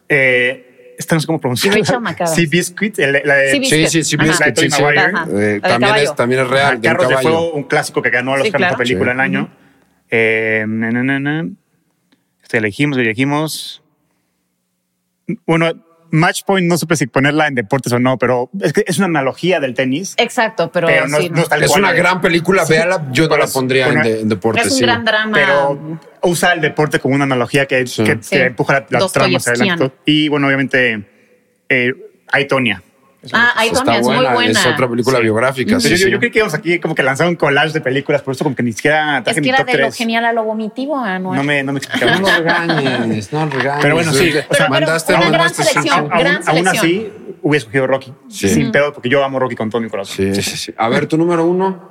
Eh, esta no sé cómo pronunciar. Y Rachel McAdams. Sea Biscuit. el- la de- Sí, Biscuit. sí, sí. Biscuit, sí, sí. Eh, también, es, también es real. Ajá, de Carros de. Fuego, un clásico que ganó el Sí, Oscar película Sí. del año. Eh, na, na, na, na. Este elegimos, elegimos. Bueno, Match Point no supe si ponerla en deportes o no, pero es que es una analogía del tenis. Exacto, pero, Pero no- sí, no está el- Es cual una es. gran película, véala. Yo no la pondría en, bueno, de- en deportes. es un sí. gran drama. Pero usa el deporte como una analogía que, Sí. que Sí. empuja la, la trama hacia adelante. Y bueno, obviamente, eh, Ah, ahí Está Tonya es muy buena. Es otra película Sí. biográfica. Pero sí, yo, sí. yo creí que íbamos aquí como que lanzar un collage de películas, por eso como que ni siquiera Es traje que mi era top de lo 3. genial a lo vomitivo, Anuel. No me, no me explicaron. No regañes, no regañes. Pero bueno, sí, o sea, mandaste, una gran selección. aún, gran aún selección. así, hubiera escogido Rocky. Sí. Sin pedo, porque yo amo Rocky con todo mi corazón. Sí, sí, sí. A ver, tu número uno.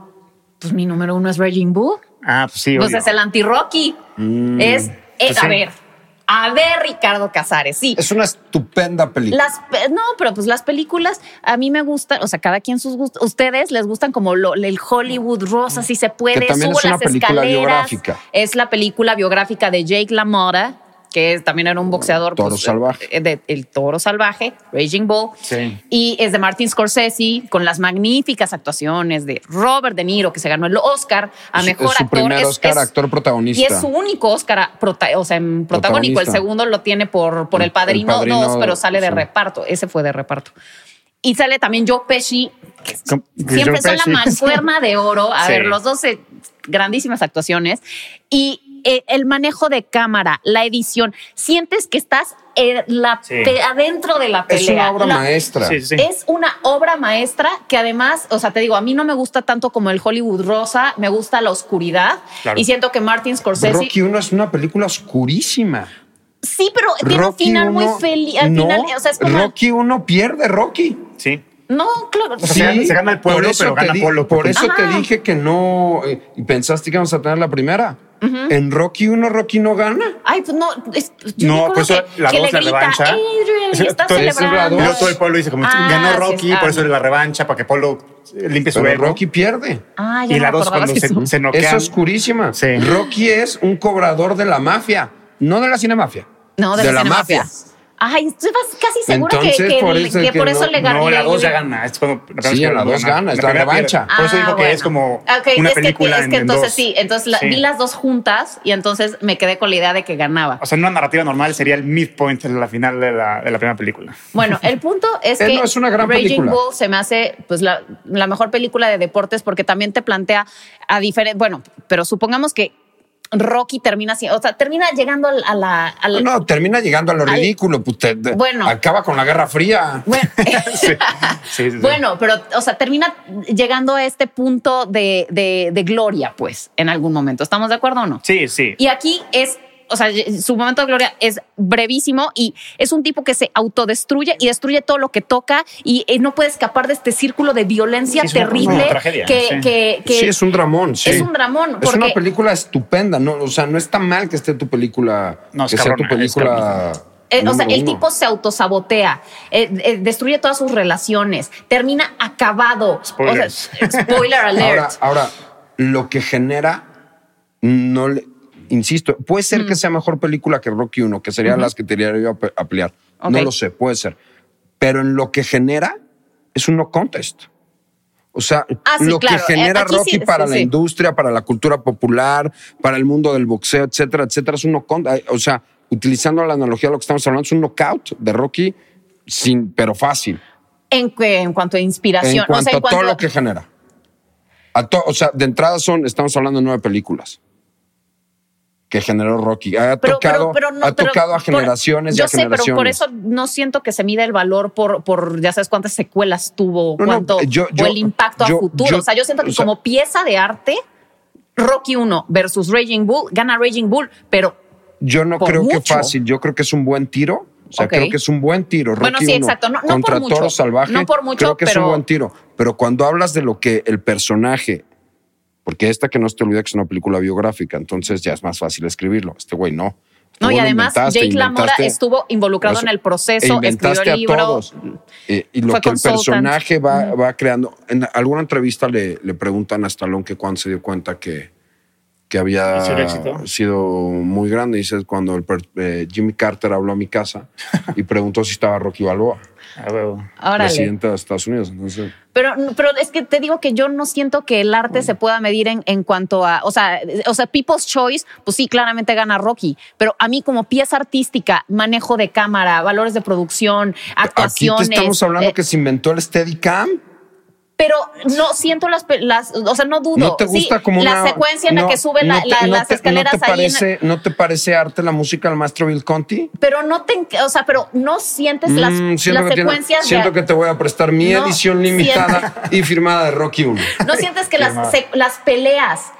Pues mi número uno es Raging Bull. Ah, pues sí. Pues obvio. es el anti-Rocky. Mm. Es, es- Pues a sí. ver, a ver, Ricardo Casares, sí. Es una estupenda película. Las, no, pero pues las películas a mí me gustan, o sea, cada quien sus gustos. Ustedes les gustan como lo- el Hollywood rosa, si se puede. Que también subo es una las película escaleras. biográfica. Es la película biográfica de Jake LaMotta, que es- también era un boxeador. Toro pues, salvaje. eh, de- el toro salvaje, Raging Bull. Sí. Y es de Martin Scorsese, con las magníficas actuaciones de Robert De Niro, que se ganó el Oscar a mejor es su actor. primer Oscar, actor protagonista. Y es su único Oscar, prota- o sea, en protagónico. El segundo lo tiene por, por El- Padrino, El Padrino, 2, pero sale de sí. reparto. Ese fue de reparto. Y sale también Joe Pesci, que siempre Joe son la mancuerna de oro. A Sí. ver, los dos eh, grandísimas actuaciones. Y eh, el manejo de cámara, la edición, sientes que estás en la Sí. adentro de la pelea. Es una obra La- maestra. Sí, sí. es una obra maestra que además, o sea, te digo, a mí no me gusta tanto como el Hollywood rosa, me gusta la oscuridad Claro. y siento que Martin Scorsese Rocky 1 es una película oscurísima. sí, pero tiene un final muy feliz. Al no, final, o sea, es como Rocky 1 pierde Rocky. Sí. no, claro, O sea, se gana el pueblo, por eso pero te gana Polo. Por eso Ajá. te dije que no. eh, y pensaste que íbamos a tener la primera. En Rocky 1, Rocky no gana. Ay, pues no, es- yo No, eso que, la que dos, le la grita, revancha. Adrian, está todo- esa es la celebrando. Luego todo el pueblo dice como Ah, ganó sí, Rocky, ah. por eso es la revancha, para que Polo limpie su Pero ego. Rocky pierde. Ah, ya y no la me dos acordaba cuando de se, eso. se Es noquean. oscurísima. Sí. Rocky es un cobrador de la mafia, no de la cinemafia. No, de, de la, la mafia. Ay, estoy bas- casi segura que, Entonces, que, por eso que es que por eso no- le ganó. No, la 2 ya gana. Es cuando la Sí, la dos gana, es la revancha. pierde. Por eso Ah, dijo que bueno. es como Ok, una es que- película es que, en, en entonces dos. sí, entonces la- Sí. vi las dos juntas y entonces me quedé con la idea de que ganaba. O sea, en una narrativa normal sería el midpoint en la final de la, de la primera película. Bueno, el punto es Eh, que no, es una gran Raging película. Bull se me hace pues la, la mejor película de deportes porque también te plantea a diferente, bueno, pero supongamos que Rocky termina así, o sea, termina llegando a la, al- No, termina llegando a lo Al- ridículo. pues, te- te- Bueno. acaba con la Guerra Fría. bueno, Sí, sí, sí. bueno, pero, o sea, termina llegando a este punto de, de- de gloria, pues, en algún momento. ¿Estamos de acuerdo o no? Sí, sí. Y aquí es, o sea, su momento de gloria es brevísimo y es un tipo que se autodestruye y destruye todo lo que toca y eh, no puede escapar de este círculo de violencia Sí, es una- terrible una tragedia, que, sí. que, que sí, es un dramón. sí. es un dramón. Es Porque, una película estupenda, ¿no? O sea, no está mal que esté tu película. No, es que sea tu es película. eh, o sea, el uno. tipo se autosabotea, eh, eh, destruye todas sus relaciones, termina acabado. Spoilers. O sea, spoiler alert. Ahora, ahora, lo que genera, no le. Insisto, puede Mm. ser que sea mejor película que Rocky 1, que serían las que te iría yo a, pe- a pelear. No lo sé, puede ser. Pero en lo que genera, es un no contest. O sea, Ah, sí, lo claro. que genera Eh, aquí Rocky sí, para sí, la industria, para la cultura popular, para el mundo del boxeo, etcétera, etcétera, es un no contest. O sea, utilizando la analogía de lo que estamos hablando, es un knockout de Rocky, sin, pero fácil. En, en cuanto a inspiración. En o cuanto sea, en a todo lo que genera. A to- o sea, de entrada son, estamos hablando de nueve películas que generó Rocky. Ha Pero- tocado, pero- pero no- ha pero tocado a generaciones y Yo a sé, pero generaciones. por eso no siento que se mida el valor por, por ya sabes cuántas secuelas tuvo, No, no, cuánto, yo- o el impacto yo- a futuro. o sea, yo siento que o sea- como pieza de arte, Rocky 1 versus Raging Bull, gana Raging Bull, pero Yo no creo que mucho. fácil, yo creo que es un buen tiro. O sea, creo que es un buen tiro. Bueno, Rocky sí, uno exacto. No- contra por mucho. Toro Salvaje. No por mucho, creo que es pero- un buen tiro. Pero cuando hablas de lo que el personaje, porque esta que no se te olvida que es una película biográfica, entonces ya es más fácil escribirlo. Este güey no. Este no, y güey además Jake inventaste- estuvo involucrado en el e proceso, escribió inventaste el a libro. todos. Eh, y lo que el personaje va, va creando. En alguna entrevista le, le preguntan a Stallone que cuando se dio cuenta que, que había sido muy grande. Dice cuando el eh, Jimmy Carter habló a mi casa y preguntó si estaba Rocky Balboa, presidente de Estados Unidos. Entonces, Pero, pero es que te digo que yo no siento que el arte se pueda medir en, en cuanto a, o sea, o sea, People's Choice, pues sí, claramente gana Rocky, pero a mí como pieza artística, manejo de cámara, valores de producción, aquí actuaciones. te estamos hablando eh, que se inventó el Steadicam. Pero no siento las, las, o sea, no dudo. ¿No te Sí, gusta como la una- secuencia en la que sube la- no te- la- no las te- escaleras ¿no te ahí. en- ¿No te parece arte la música del maestro Bill Conti? pero no te, o sea, pero no sientes las, Mm, siento las que tiene- secuencias siento de, que te voy a prestar mi No, edición limitada y firmada de Rocky 1. no sientes que las, se- las peleas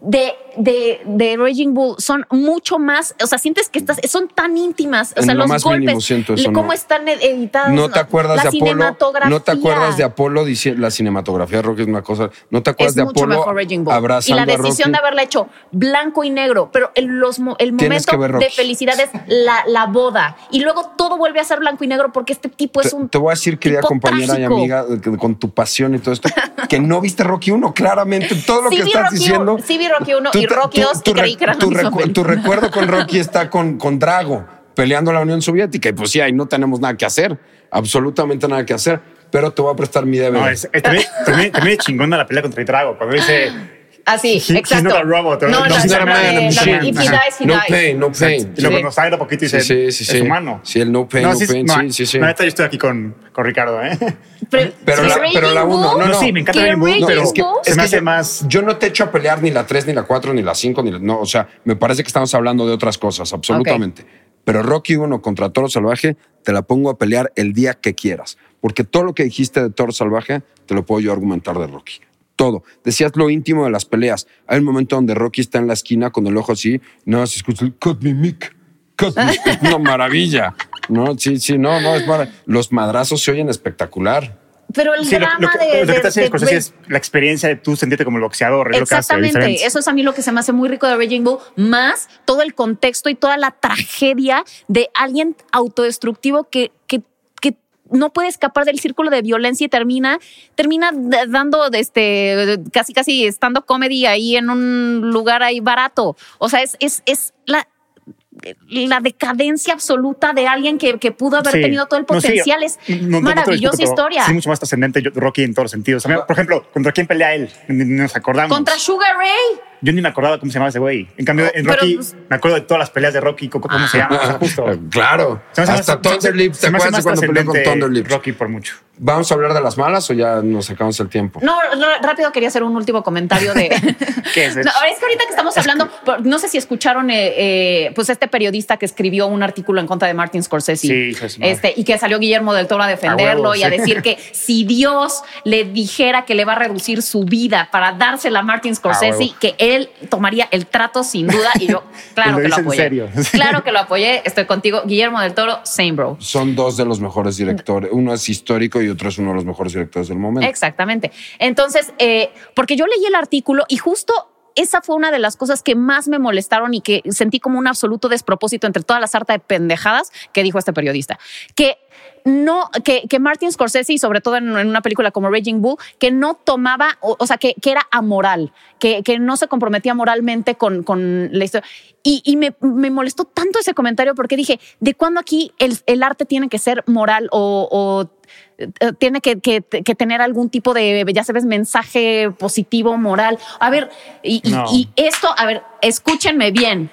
de, de, de Raging Bull son mucho más, o sea, sientes que estás, son tan íntimas, o sea, lo los más golpes, eso, cómo no. están ed- editados. No te acuerdas la de Apolo. No te acuerdas de Apolo diciendo la cinematografía de Rocky es una cosa. No te acuerdas es de mucho Apolo mejor Raging Bull. Y la a decisión Rocky? de haberla hecho blanco y negro, pero el, los el momento de felicidad es la, la boda. Y luego todo vuelve a ser blanco y negro porque este tipo es Te, un. te voy a decir, querida compañera trágico. y amiga, con tu pasión y todo esto, que no viste Rocky 1, claramente. Todo lo Sí que estás Rocky diciendo. sí vi Rocky uno tú y te- Rocky tú- dos tu y creí re- que eran tu, recu- tu recuerdo con Rocky está con, con Drago, peleando la Unión Soviética. Y pues sí, ahí no tenemos nada que hacer. Absolutamente nada que hacer. Pero te voy a prestar mi DVD. No, es, es- también, también, también es chingona la pelea contra el Drago. Cuando dice. Ah, sí, He- he's exacto. not a robot, No, no, no, he's no, not a no, man, no, machine. if he dies, he no dies. pain, no pain. Y luego Sí. nos sale un poquito y Sí, dice. sí, sí, es sí. humano. Sí, el no pain, no pain, sí, sí, sí. La neta, yo estoy aquí con, con Ricardo, ¿eh? Pero, Pero ¿que la- pero la uno, Bull? no, no. sí, me encanta ¿Que Raging Bull, pero es que, es que hace más- yo no te echo a pelear ni la 3, ni la 4, ni la 5, ni la, no, o sea, me parece que estamos hablando de otras cosas, absolutamente. Pero Rocky 1 contra Toro Salvaje, te la pongo a pelear el día que quieras. Porque todo lo que dijiste de Toro Salvaje, te lo puedo yo argumentar de Rocky. Todo. Decías lo íntimo de las peleas. Hay un momento donde Rocky está en la esquina con el ojo así, más se escucha el cut me mic, cut me. Es una maravilla. No, sí, sí, no, no, es marav- Los madrazos se oyen espectacular. Pero el Sí, drama lo que, de. lo que de- te hace de- Scorsese de- es la experiencia de tú sentirte como el boxeador. es lo que hace Exactamente, eso es a mí lo que se me hace muy rico de Raging Bull, más todo el contexto y toda la tragedia de alguien autodestructivo que, que no puede escapar del círculo de violencia y termina, termina dando este, casi casi estando comedy ahí en un lugar ahí barato. O sea, es, es, es la, la decadencia absoluta de alguien que, que pudo haber Sí. tenido todo el No, sí, potencial. es no- no maravillosa discuto, historia. Sí, mucho más trascendente Rocky en todos los sentidos. Por ejemplo, ¿contra quién pelea él? Nos acordamos. Contra Sugar Ray. Yo ni me acordaba cómo se llamaba ese güey. En cambio, en Pero, Rocky, pues- me acuerdo de todas las peleas de Rocky, cómo, cómo se llama. O sea, justo. Claro. Se me hace Hasta. ¿Te se me hace acuerdas cuando peleó con Thunderlips? Rocky por mucho. ¿Vamos a hablar de las malas o ya nos sacamos el tiempo? No, no, rápido quería hacer un último comentario de. ¿Qué es? No, es que ahorita que estamos hablando, no sé si escucharon, eh, eh, pues este periodista que escribió un artículo en contra de Martin Scorsese, Sí, madre. este, y que salió Guillermo del Toro a defenderlo A huevo, y a sí. decir que si Dios le dijera que le va a reducir su vida para dársela a Martin Scorsese, que él tomaría el trato sin duda. Y yo, claro Lo que lo dice en apoyé. serio. Claro que lo apoyé. Estoy contigo, Guillermo del Toro, same bro. Son dos de los mejores directores. Uno es histórico y otro es uno de los mejores directores del momento. Exactamente. Entonces, eh, porque yo leí el artículo y justo esa fue una de las cosas que más me molestaron y que sentí como un absoluto despropósito entre toda la sarta de pendejadas que dijo este periodista. Que no, que, que Martin Scorsese, y sobre todo en, en una película como Raging Bull, que no tomaba, o, o sea, que, que era amoral, que, que no se comprometía moralmente con, con la historia. Y, y me, me molestó tanto ese comentario porque dije, ¿de cuándo aquí el, el arte tiene que ser moral o, o, eh, tiene que, que- que tener algún tipo de, ya sabes, mensaje positivo, moral? A ver, y, y esto, a ver, escúchenme bien.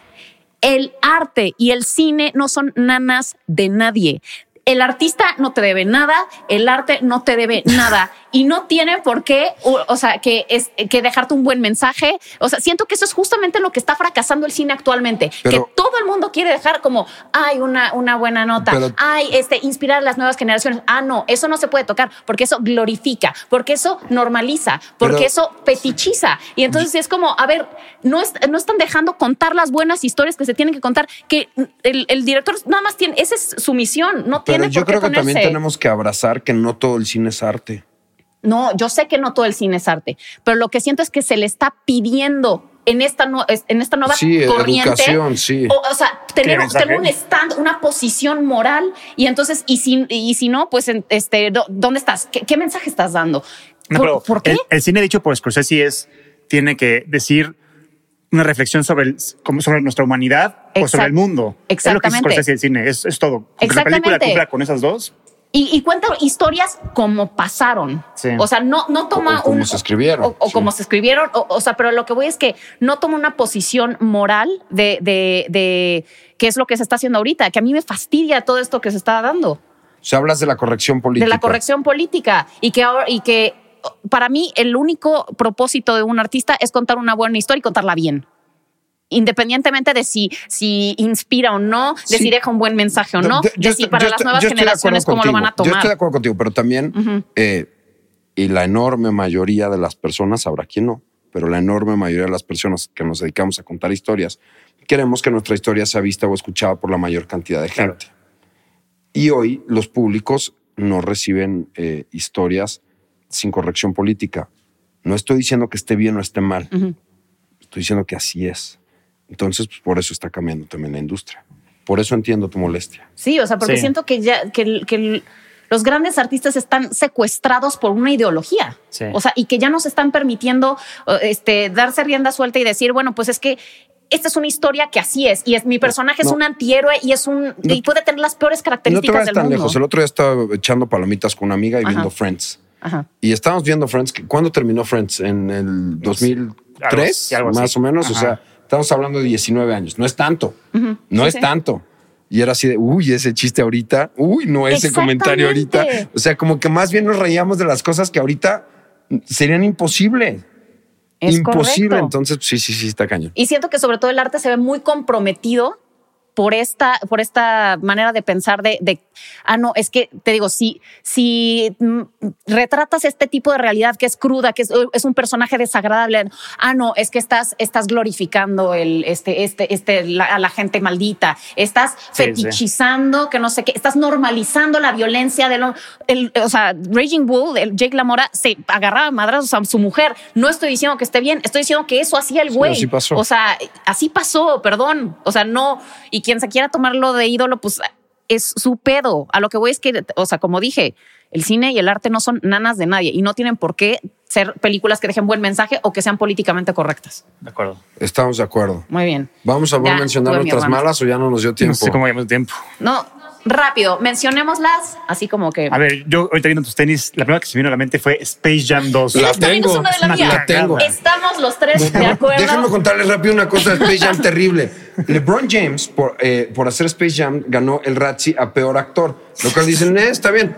El arte y el cine no son nanas de nadie. El artista no te debe nada, el arte no te debe nada y no tiene por qué, o, o sea, que es que dejarte un buen mensaje. O sea, siento que eso es justamente lo que está fracasando el cine actualmente, Pero- que todo el mundo quiere dejar como, ay, una, una buena nota, Pero- ay, este, inspirar a las nuevas generaciones. Ah, no, eso no se puede tocar porque eso glorifica, porque eso normaliza, porque Pero- eso fetichiza. Y entonces es como, a ver, no, es- no están dejando contar las buenas historias que se tienen que contar, que el, el director nada más tiene, esa es su misión, no Pero yo por qué creo que también tenemos que abrazar que no todo el cine es arte. No, yo sé que no todo el cine es arte, pero lo que siento es que se le está pidiendo en esta, no- en esta nueva Sí, corriente. educación, sí. O, o sea, tener, un stand, una posición moral y entonces, y si, y si no, pues, este, ¿dónde estás? ¿Qué, qué mensaje estás dando? No, ¿Por, pero por qué? El, el cine dicho por Scorsese es, tiene que decir una reflexión sobre, el- como sobre nuestra humanidad o sobre el mundo. Es lo que Exactamente. Scorsese el cine, es, es todo. La película Exactamente. cumpla con esas dos. Y, y cuenta historias como pasaron. Sí. O sea, no, no toma O como un- se escribieron, O, o sí. como se escribieron. O, o sea, pero lo que voy es que no toma una posición moral de, de, de qué es lo que se está haciendo ahorita, que a mí me fastidia todo esto que se está dando. O sea, hablas de la corrección política. De la corrección política. Y que ahora, y que para mí el único propósito de un artista es contar una buena historia y contarla bien. Independientemente de si, si inspira o no, de Sí. si deja un buen mensaje o no, Yo- yo de si para las nuevas generaciones cómo lo van a contigo. Yo tomar. estoy de acuerdo contigo, pero también, eh, y la enorme mayoría de las personas, habrá quien no, pero la enorme mayoría de las personas que nos dedicamos a contar historias, queremos que nuestra historia sea vista o escuchada por la mayor cantidad de Claro. gente. Y hoy los públicos no reciben eh, historias sin corrección política. No estoy diciendo que esté bien o esté mal. Estoy diciendo que así es. Entonces, pues, por eso está cambiando también la industria. Por eso entiendo tu molestia. Sí, o sea, porque Sí. siento que ya que, los grandes artistas están secuestrados por una ideología. Sí. O sea, y que ya nos están permitiendo eh, este, darse rienda suelta y decir, bueno, pues es que esta es una historia que así es. Y es mi personaje es No. un antihéroe y es un y puede tener las peores No te características vayas del tan mundo. lejos. El otro día estaba echando palomitas con una amiga y Ajá. viendo Friends. Ajá. Y estábamos viendo Friends. ¿Cuándo terminó Friends? ¿En el 2003? sí, algo así. más o menos. O sea, estamos hablando de 19 años. No es tanto. No Sí, es sí. tanto. Y era así de, uy, ese chiste ahorita. Uy, no ese comentario ahorita. O sea, como que más bien nos reíamos de las cosas que ahorita serían imposibles. Es Imposible. correcto. Entonces, sí, sí, sí, está cañón. Y siento que sobre todo el arte se ve muy comprometido por esta, por esta manera de pensar de, de, ah, no, es que te digo, si, si mm, retratas este tipo de realidad que es cruda, que es, es un personaje desagradable, ah, no, es que estás, estás glorificando el, este, este, este, la- a la gente maldita, estás Sí, fetichizando, que no sé qué, estás normalizando la violencia de lo, el, o sea, Raging Bull, el Jake Lamora, se agarraba madrazos a su mujer. No estoy diciendo que esté bien, estoy diciendo que eso hacía el Sí, güey. así pasó. O sea, así pasó, perdón. O sea, no. Y quien se quiera tomarlo de ídolo, pues es su pedo. A lo que voy es que, o sea, como dije, el cine y el arte no son nanas de nadie y no tienen por qué ser películas que dejen buen mensaje o que sean políticamente correctas. De acuerdo. Estamos de acuerdo. Muy bien. ¿Vamos a Ya mencionar nuestras hermano. malas o ya no nos dio tiempo? No sé cómo llevamos tiempo. No, rápido, mencionémoslas así como que. A ver, yo ahorita viendo tus tenis, la primera que se me vino a la mente fue Space Jam 2. La tengo. es una de la Una mía. La tengo. Estamos los tres de acuerdo. Déjenme contarles rápido una cosa de Space Jam terrible. LeBron James, por, eh, por hacer Space Jam, ganó el Razzie a peor actor. Lo cual dicen, eh, está bien.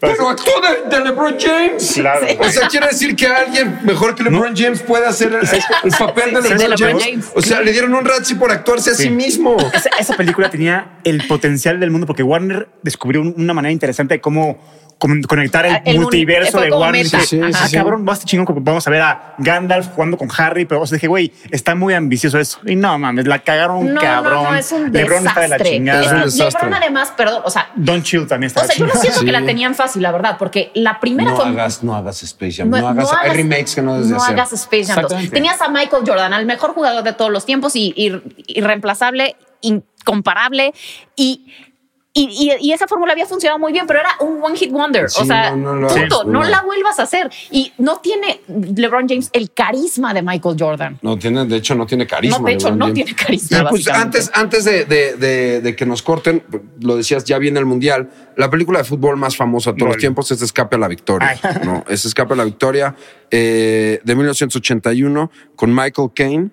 Pero actuó de, de LeBron James. Claro. Sí. O sea, quiere decir que alguien mejor que LeBron James puede hacer el, el papel de Sí, LeBron, de LeBron James. James. O sea, le dieron un Razzie por actuarse a sí, Sí. mismo. Esa, esa película tenía el potencial del mundo porque Warner descubrió un- una manera interesante de cómo con- conectar el, Ah, el multiverso de Warner. Sí, sí, ah, sí. cabrón, va a estar chingón vamos a ver a Gandalf jugando con Harry, pero o sea, dije, güey, está muy ambicioso eso. Y no mames, la cagaron No, cabrón. no, no, es un LeBron está de la desastre. chingada. Es un Es- desastre. LeBron además, perdón, o sea, Don Chill también está o de sea, yo no siento que la tenían fácil, la verdad, porque la primera No fue hagas, no hagas Space Jam. No, hagas, hay remakes que no debes de no hacer. hagas Space Jam 2. Exactamente. Tenías a Michael Jordan, al mejor jugador de todos los tiempos y, y- irreemplazable, incomparable y y, y- y esa fórmula había funcionado muy bien, pero era un one hit wonder. Sí, o sea, no, punto, no la vuelvas a hacer. Y no tiene LeBron James el carisma de Michael Jordan. No tiene, de hecho, no tiene carisma. No, de hecho, LeBron no James. tiene carisma. Y pues antes, antes de, de- de- de que nos corten, lo decías, ya viene el Mundial. La película de fútbol más famosa de todos Gol. los tiempos es Escape a la Victoria. Ay. No, es Escape a la Victoria eh, de 1981 con Michael Caine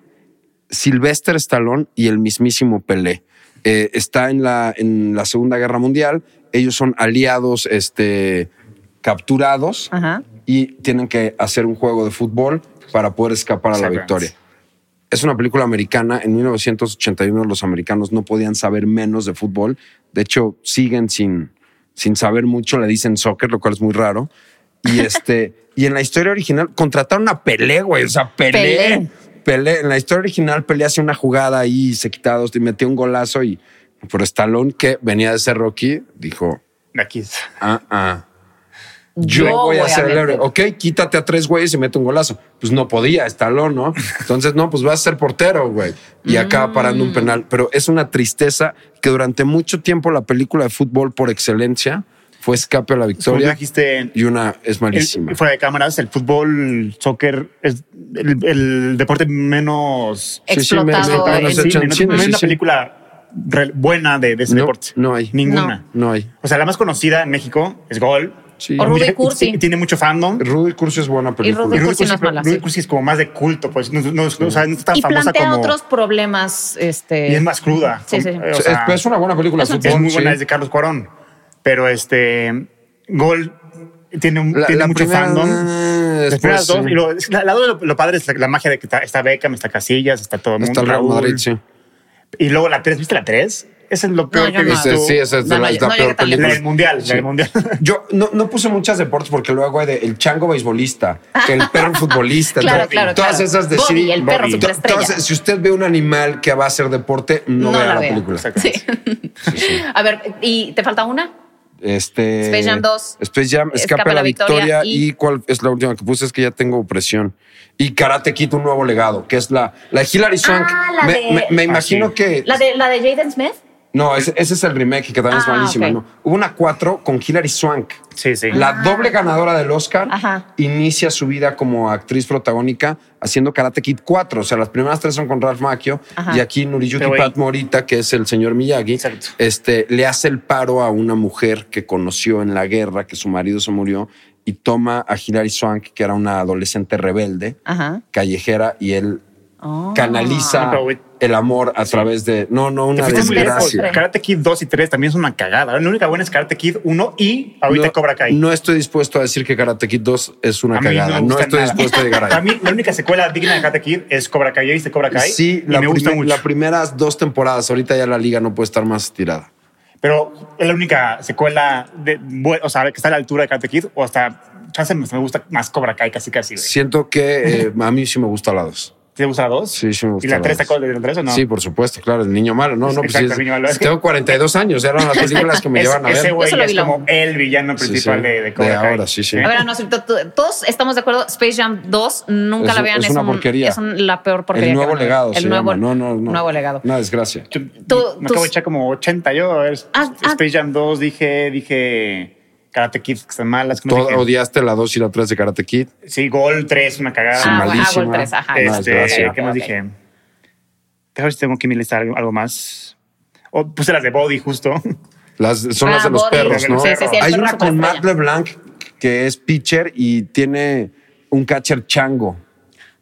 Sylvester Stallone y el mismísimo Pelé. Eh, está en la, en la Segunda Guerra Mundial. Ellos son aliados este, capturados Ajá. y tienen que hacer un juego de fútbol para poder escapar a la Severance. victoria. Es una película americana. En 1981 los americanos no podían saber menos de fútbol. De hecho, siguen sin, sin saber mucho. Le dicen soccer, lo cual es muy raro. Y este y en la historia original contrataron a Pelé, güey. O sea, Pelé. Pelé. Pelé. En la historia original, Pelé hacía una jugada ahí, se quitaba dos y metió un golazo. Y por Stallone, que venía de ser Rocky, dijo: aquí. Ah, ah. Yo, voy, a ser el héroe. Ok, quítate a tres güeyes y mete un golazo. Pues no podía, Stallone, ¿no? Entonces, no, pues vas a ser portero, güey. Y acaba parando un penal. Pero es una tristeza que durante mucho tiempo la película de fútbol por excelencia fue Escape a la Victoria. dijiste, Y una es el- malísima. fuera de cámaras, el fútbol, soccer es el, el deporte menos Explotado no, cine, no hay una película buena de, de ese No, deporte. no hay. Ninguna. No hay. O sea, la más conocida en México es Gol. Sí. O Rudy Cursi. Tiene mucho fandom. Rudy Cursi es buena película. Rudy Y Cursi no es pero mala, Rudy sí. Cursi es como más de culto, pues. No, no- no- o sea, no es tan Y famosa plantea como. otros problemas. Este, Y es más cruda. Sí, sí. O Es, sea, es una buena película es fútbol. es muy buena, sí. es de Carlos Cuarón. Pero este. Gol tiene, un- La- tiene la mucho primera, fandom. Las primeras después, dos. sí. Y lo, la, la dos, lo, lo padre es la, la magia de que está, está Beckham, está Casillas, está todo el mundo. Está el Real Raúl. Madrid, sí. Y luego la 3, ¿viste la 3? Esa es lo peor que he no. visto. Ese- sí, esa es No, la, la no peor película. del mundial, Sí. la del mundial. Yo no, no puse muchas deportes porque luego hay de el chango beisbolista, el perro futbolista, Claro, claro, todas claro. esas de Bobby, sí, el perro superestrella. Si usted ve un animal que va a hacer deporte, no, No vea la película. Sí. A ver, ¿y te falta una? Este, Space Jam 2. Space Jam, Escape, a la Victoria, y... cuál es la última que puse es que ya tengo presión. Y Karate Kid, un nuevo legado, que es la, la de Hilary Swank. Ah, la me, de- me- me Ah, imagino sí. que ¿La de, la de Jaden Smith? No, ese, ese es el remake que también es Ah, malísimo. Hubo una cuatro con Hilary Swank. Sí, sí. La doble ganadora del Oscar Ajá. inicia su vida como actriz protagónica haciendo Karate Kid 4. O sea, las primeras tres son con Ralph Macchio Ajá. y aquí Pero, güey. Pat Morita, que es el señor Miyagi, Exacto. este, le hace el paro a una mujer que conoció en la guerra, que su marido se murió, y toma a Hilary Swank, que era una adolescente rebelde, Ajá. callejera, y él Oh. canaliza Ah, güey. el amor a través de... No, no, una desgracia. Karate Kid 2 y 3 también es una cagada. La única buena es Karate Kid 1 y ahorita no, Cobra Kai. No estoy dispuesto a decir que Karate Kid 2 es una A mí no cagada. No, estoy nada. dispuesto a llegar ahí. Para mí, la única secuela digna de Karate Kid es Cobra Kai. ¿Ya viste Cobra Kai? Sí, y la, me gusta mucho. las primeras dos temporadas. Ahorita ya la liga no puede estar más estirada. Pero es la única secuela de, o sea, que está a la altura de Karate Kid o hasta chance me gusta más Cobra Kai casi casi. Siento que eh, a mí sí me gusta la dos. ¿Te gusta la 2? Sí, sí me gusta ¿Y la la 3 te acuerdas de la 3 o no? Sí, por supuesto, claro, el niño malo. No, no, pues Exacto, el niño malo. tengo 42 años, eran las películas que me Es- llevan a Ese ver. güey ya vi es como el villano principal sí. de, de Cobra De Kai. ahora, sí, sí. A ver, no, todos estamos de acuerdo. Space Jam 2, nunca Es- la vean. es una un- porquería. Es un- la peor porquería. El nuevo legado. El nuevo. No, no, no. nuevo legado. Una desgracia. Yo- Tú- me tus- acabo de echar como 80 yo. A ver, Ah, ah. Space Jam 2, dije, dije Karate Kid, que están malas. ¿cómo Todo- odiaste la 2 y la 3 de Karate Kid. Sí, Gol 3, una cagada. Sí, Ah, malísima. ah, Gol 3, ajá. Este, desgracia. ¿Qué más Ok, ok. dije? Déjame ver si tengo aquí en mi lista algo, algo más. O puse las de Body justo. Las, son Ah, las de los Body. perros, ¿no? Sí, sí, sí, Hay una con. Matt LeBlanc que es pitcher y tiene un catcher chango.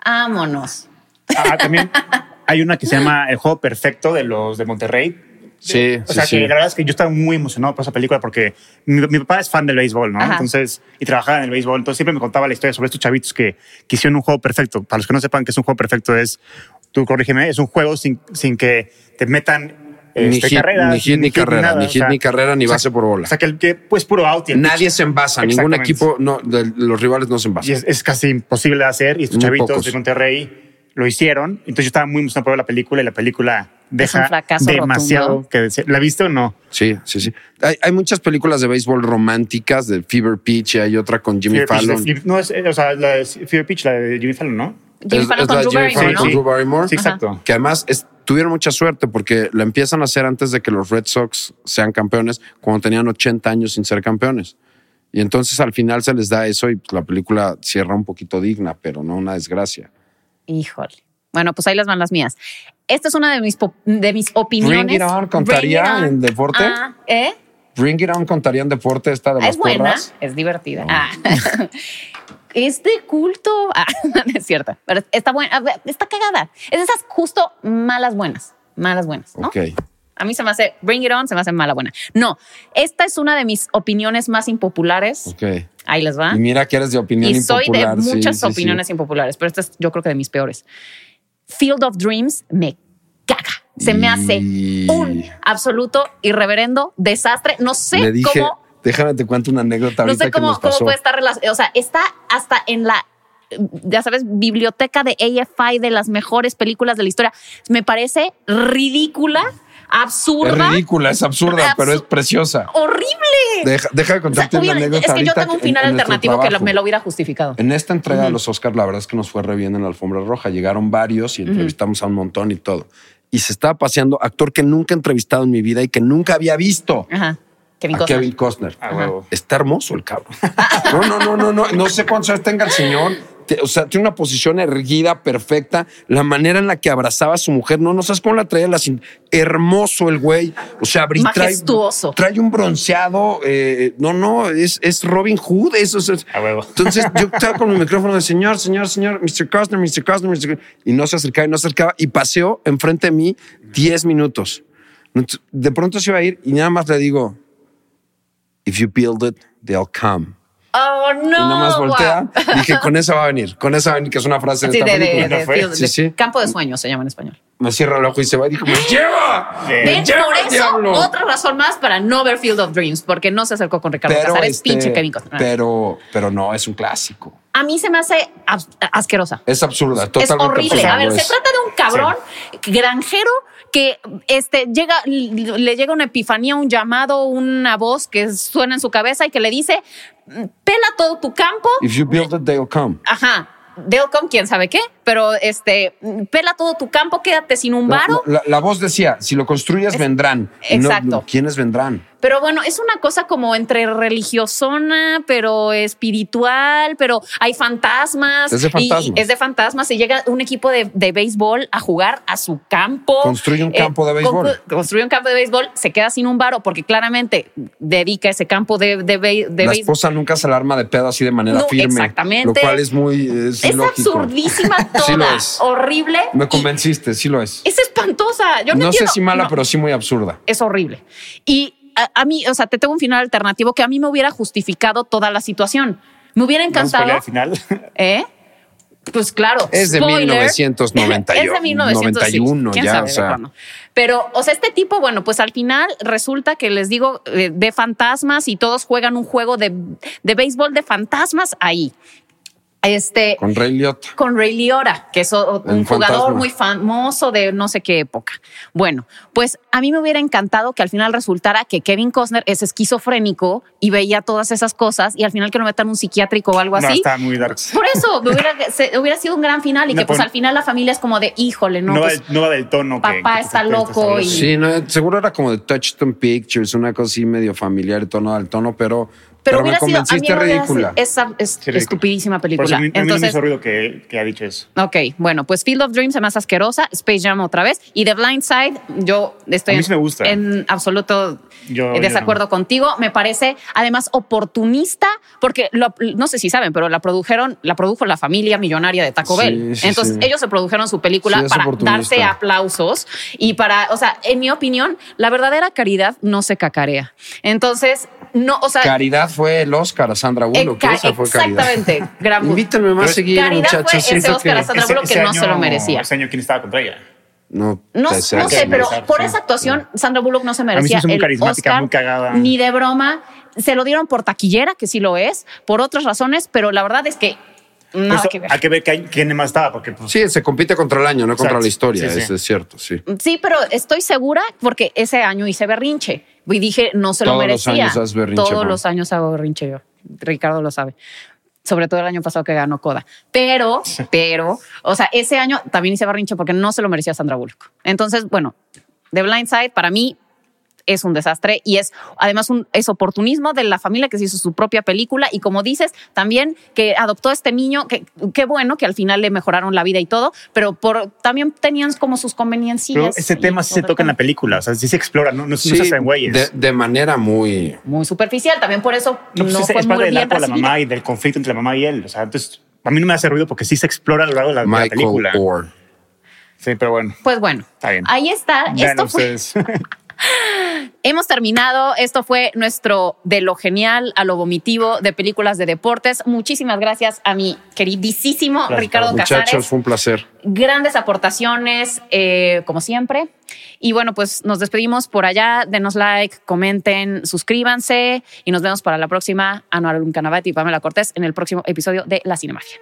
Vámonos. Ah, también hay una que se llama El Juego Perfecto de los de Monterrey. Sí, O sea, sí, que la verdad es que yo estaba muy emocionado por esa película porque mi, mi papá es fan del béisbol, ¿no? Ajá. Entonces, y trabajaba en el béisbol, entonces siempre me contaba la historia sobre estos chavitos que, que hicieron un juego perfecto. Para los que no sepan que es un juego perfecto, es, tú corrígeme, es un juego sin, sin que te metan Ni este, hit, carreras, ni hit ni carrera, ni hit sea, ni carrera, ni o sea, base por bola. O sea, que el que pues puro out y el Nadie pitch- se envasa, ningún equipo, no, de los rivales no se Y envasan. es, es casi imposible de hacer. Y estos Muy chavitos pocos. de Monterrey lo hicieron. Entonces yo estaba muy emocionado por ver la película y la película deja un fracaso demasiado rotundo. que decir. ¿La viste o no? Sí, sí, sí. Hay, hay muchas películas de béisbol románticas, de Fever Pitch, y hay otra con Jimmy Fever Fallon. no, es, eh, o sea, la de Fever Pitch, la de Jimmy Fallon, ¿no? Jimmy Es- Fallon es con la Drew Jimmy Barrymore, Fallon ¿no? con Drew Barrymore. Sí, exacto. Que además es- tuvieron mucha suerte porque la empiezan a hacer antes de que los Red Sox sean campeones, cuando tenían 80 años sin ser campeones. Y entonces al final se les da eso y pues, la película cierra un poquito digna, pero no una desgracia. Híjole. Bueno, pues ahí las van las mías. Esta es una de mis, de mis opiniones. Bring It On, ¿contaría Bring It On. en deporte? Ah, ¿eh? Bring It On contaría en deporte esta de Ah, las es buena, porras. es divertida. Ah. es de culto. Ah, no es cierto, pero está buena, está cagada. Es de esas justo malas buenas, malas buenas, ¿no? Ok. A mí se me hace Bring It On, se me hace mala buena. No, esta es una de mis opiniones más impopulares. Ok. Ahí les va. Y mira que eres de opinión Y soy de impopular. sí, muchas sí, sí. opiniones impopulares, pero esta es yo creo que de mis peores. Field of Dreams me caga. Se me hace Y- un absoluto irreverendo desastre. No sé Le dije, cómo, déjame te cuento una anécdota no ahorita sé que cómo, cómo puede estar relacionado. O sea, está hasta en la, ya sabes, biblioteca de AFI de las mejores películas de la historia. Me parece ridícula, Es absurda, ridícula, es absurda, pero es preciosa. horrible. Deja, deja de O sea, contarte una hubiera- anécdota es que yo tengo un final en alternativo que me lo hubiera justificado. En esta entrega de los Oscars, la verdad es que nos fue re bien en la alfombra roja. Llegaron varios y entrevistamos a un montón y todo. Y se estaba paseando actor que nunca he entrevistado en mi vida y que nunca había visto. Ajá. Kevin a Costner. Kevin Costner. A huevo. Está hermoso el cabrón. No, no, no, no, no. No sé cuántos años tenga el señor. O sea, tiene una posición erguida, perfecta. La manera en la que abrazaba a su mujer, no, no sabes cómo la traía la Hermoso el güey. O sea, brin- trae- Majestuoso. Trae, un bronceado. eh, no, no, es, es Robin Hood. Eso es. A huevo. Entonces yo estaba con mi micrófono de señor, señor, señor, Mr. Costner, Mr. Costner, Mr. Costner", y no se acercaba y no se acercaba y paseó enfrente de mí 10 minutos. Entonces, De pronto se iba a ir y nada más le digo, if you build it, they'll come. Oh, no. y nada más guau. voltea. Dije, con esa va a venir, con esa va a venir, que es una frase de Sí, esta de, película. de- fue? field- Sí, de sí. campo de sueños se llama en español. Me cierra el ojo y se va y dijo, me lleva. Sí. Me ¿Ven? lleva Por eso, diablo. otra razón más para no ver Field of Dreams, porque no se acercó con Ricardo Pero, Casares, este, pinche Kevin Costner. pero, pero no, es un clásico. A mí se me hace as- asquerosa. Es absurda, Es totalmente horrible. absurda, A ver, se es. trata de un cabrón granjero que este, llega, le llega una epifanía, un llamado, una voz que suena en su cabeza y que le dice, pela todo tu campo. If you build it, they'll come. Ajá. Delcom, quién sabe qué, pero este, pela todo tu campo, quédate sin un varo. la, la voz decía, si lo construyes, Es- vendrán. Y no- Exacto. ¿Quiénes vendrán? Pero bueno, es una cosa como entre religiosona, pero espiritual, pero hay fantasmas. Es de y fantasmas. es de fantasmas. Y llega un equipo de, de béisbol a jugar a su campo. Construye un campo de béisbol. con- construye un campo de béisbol, se queda sin un varo porque claramente dedica ese campo de, de, de la béisbol. esposa nunca se alarma de pedo así de manera No, firme. exactamente. Lo cual es muy es Es absurdísima toda, Sí lo es. horrible. Me convenciste, sí lo es. Es espantosa. Yo no, No sé si mala, No. pero sí muy absurda. es horrible. Y a, a mí, o sea, te tengo un final alternativo que a mí me hubiera justificado toda la situación. Me hubiera Vamos a encantado. al final. ¿Eh? Pues claro. Es de spoiler, 1991, Es de 1991 ya, quién sabe o sea. Pero, o sea, este tipo, bueno, pues al final resulta que les digo eh, de fantasmas y todos juegan un juego de, de béisbol de fantasmas ahí. Este, Con Ray Liotta. con Ray Liotta, que es un jugador fantasma. muy famoso de no sé qué época. Bueno, pues a mí me hubiera encantado que al final resultara que Kevin Costner es esquizofrénico y veía todas esas cosas y al final que lo metan un psiquiátrico o algo No, así. está muy dark. Por eso me hubiera, se- hubiera sido un gran final y No, que pues por- al final la familia es como de, híjole, no, No, pues, del, no va del tono. papá que está loco y- Sí, no, seguro era como de Touchstone Pictures, una cosa así medio familiar y tono al tono, pero, pero, pero, me hubiera sido, a mí convenciste hubiera ridícula. esa es Sí, estupidísima Por eso película. a mí, a mí no me Entonces, hizo ruido que, que ha dicho eso. Ok, bueno, pues Field of Dreams me hace asquerosa, Space Jam otra vez y The Blind Side, yo estoy A mí sí me gusta. en absoluto Yo- desacuerdo yo no. contigo. Me parece además oportunista porque lo- no sé si saben, pero la produjeron, la produjo la familia millonaria de Taco Sí, Bell. sí, Entonces sí. ellos se produjeron su película Sí, es para darse aplausos y para, o sea, en mi opinión, la verdadera caridad no se cacarea. Entonces, no, o sea, Caridad fue el Oscar a Sandra eh, Bullock. ca- esa fue Caridad. exactamente. Gran- Invítenme más seguido, Caridad fue muchachos. ese Oscar a Sandra Ese- Bullock que ese no se lo año- merecía. Ese año, ¿quién estaba contra ella? No, No, sé, pero por esa actuación, Sandra Bullock no se merecía el carismática, Oscar, muy cagada. ni de broma. Se lo dieron por taquillera, que sí lo es, por otras razones, pero la verdad es que nada Eso, que ver. Hay que ver que- quién más estaba, porque pues, Sí, se compite contra el año, no contra la historia. Sí, sí. Eso es cierto, sí. Sí, pero estoy segura porque ese año hice berrinche y dije no se lo Todos los merecía. años Todos los años hago berrinche yo. Ricardo lo sabe. Sobre todo el año pasado que ganó Coda. Pero, pero, o sea, ese año también hice berrinche porque no se lo merecía Sandra Bullock. Entonces, bueno, The Blind Side para mí es un desastre y es además un es oportunismo de la familia que se hizo su propia película y como dices, también que adoptó a este niño, que qué bueno que al final le mejoraron la vida y todo, pero por también tenían como sus conveniencias. Pero ese tema sí se toca en la película, o sea, sí se explora, no, no, no Sí, se hacen güeyes. de, de manera muy... muy superficial, también por eso No, no, pues es, fue es muy parte del bien arco de la mamá y del conflicto entre la mamá y él. O sea, entonces, a mí no me hace ruido porque sí se explora a lo largo de la, de la Michael película. Orr. Sí, pero bueno, Pues bueno, Está bien. ahí está. vean Esto fue. hemos terminado. Esto fue nuestro de lo genial a lo vomitivo de películas de deportes. Muchísimas gracias a mi queridísimo Gracias, Ricardo Muchachos, Casares. fue un placer. Grandes aportaciones, eh, como siempre. Y bueno, pues nos despedimos por allá. Denos like, comenten, suscríbanse y nos vemos para la próxima. Anuar Canavat y Pamela Cortés en el próximo episodio de La Cinemafia.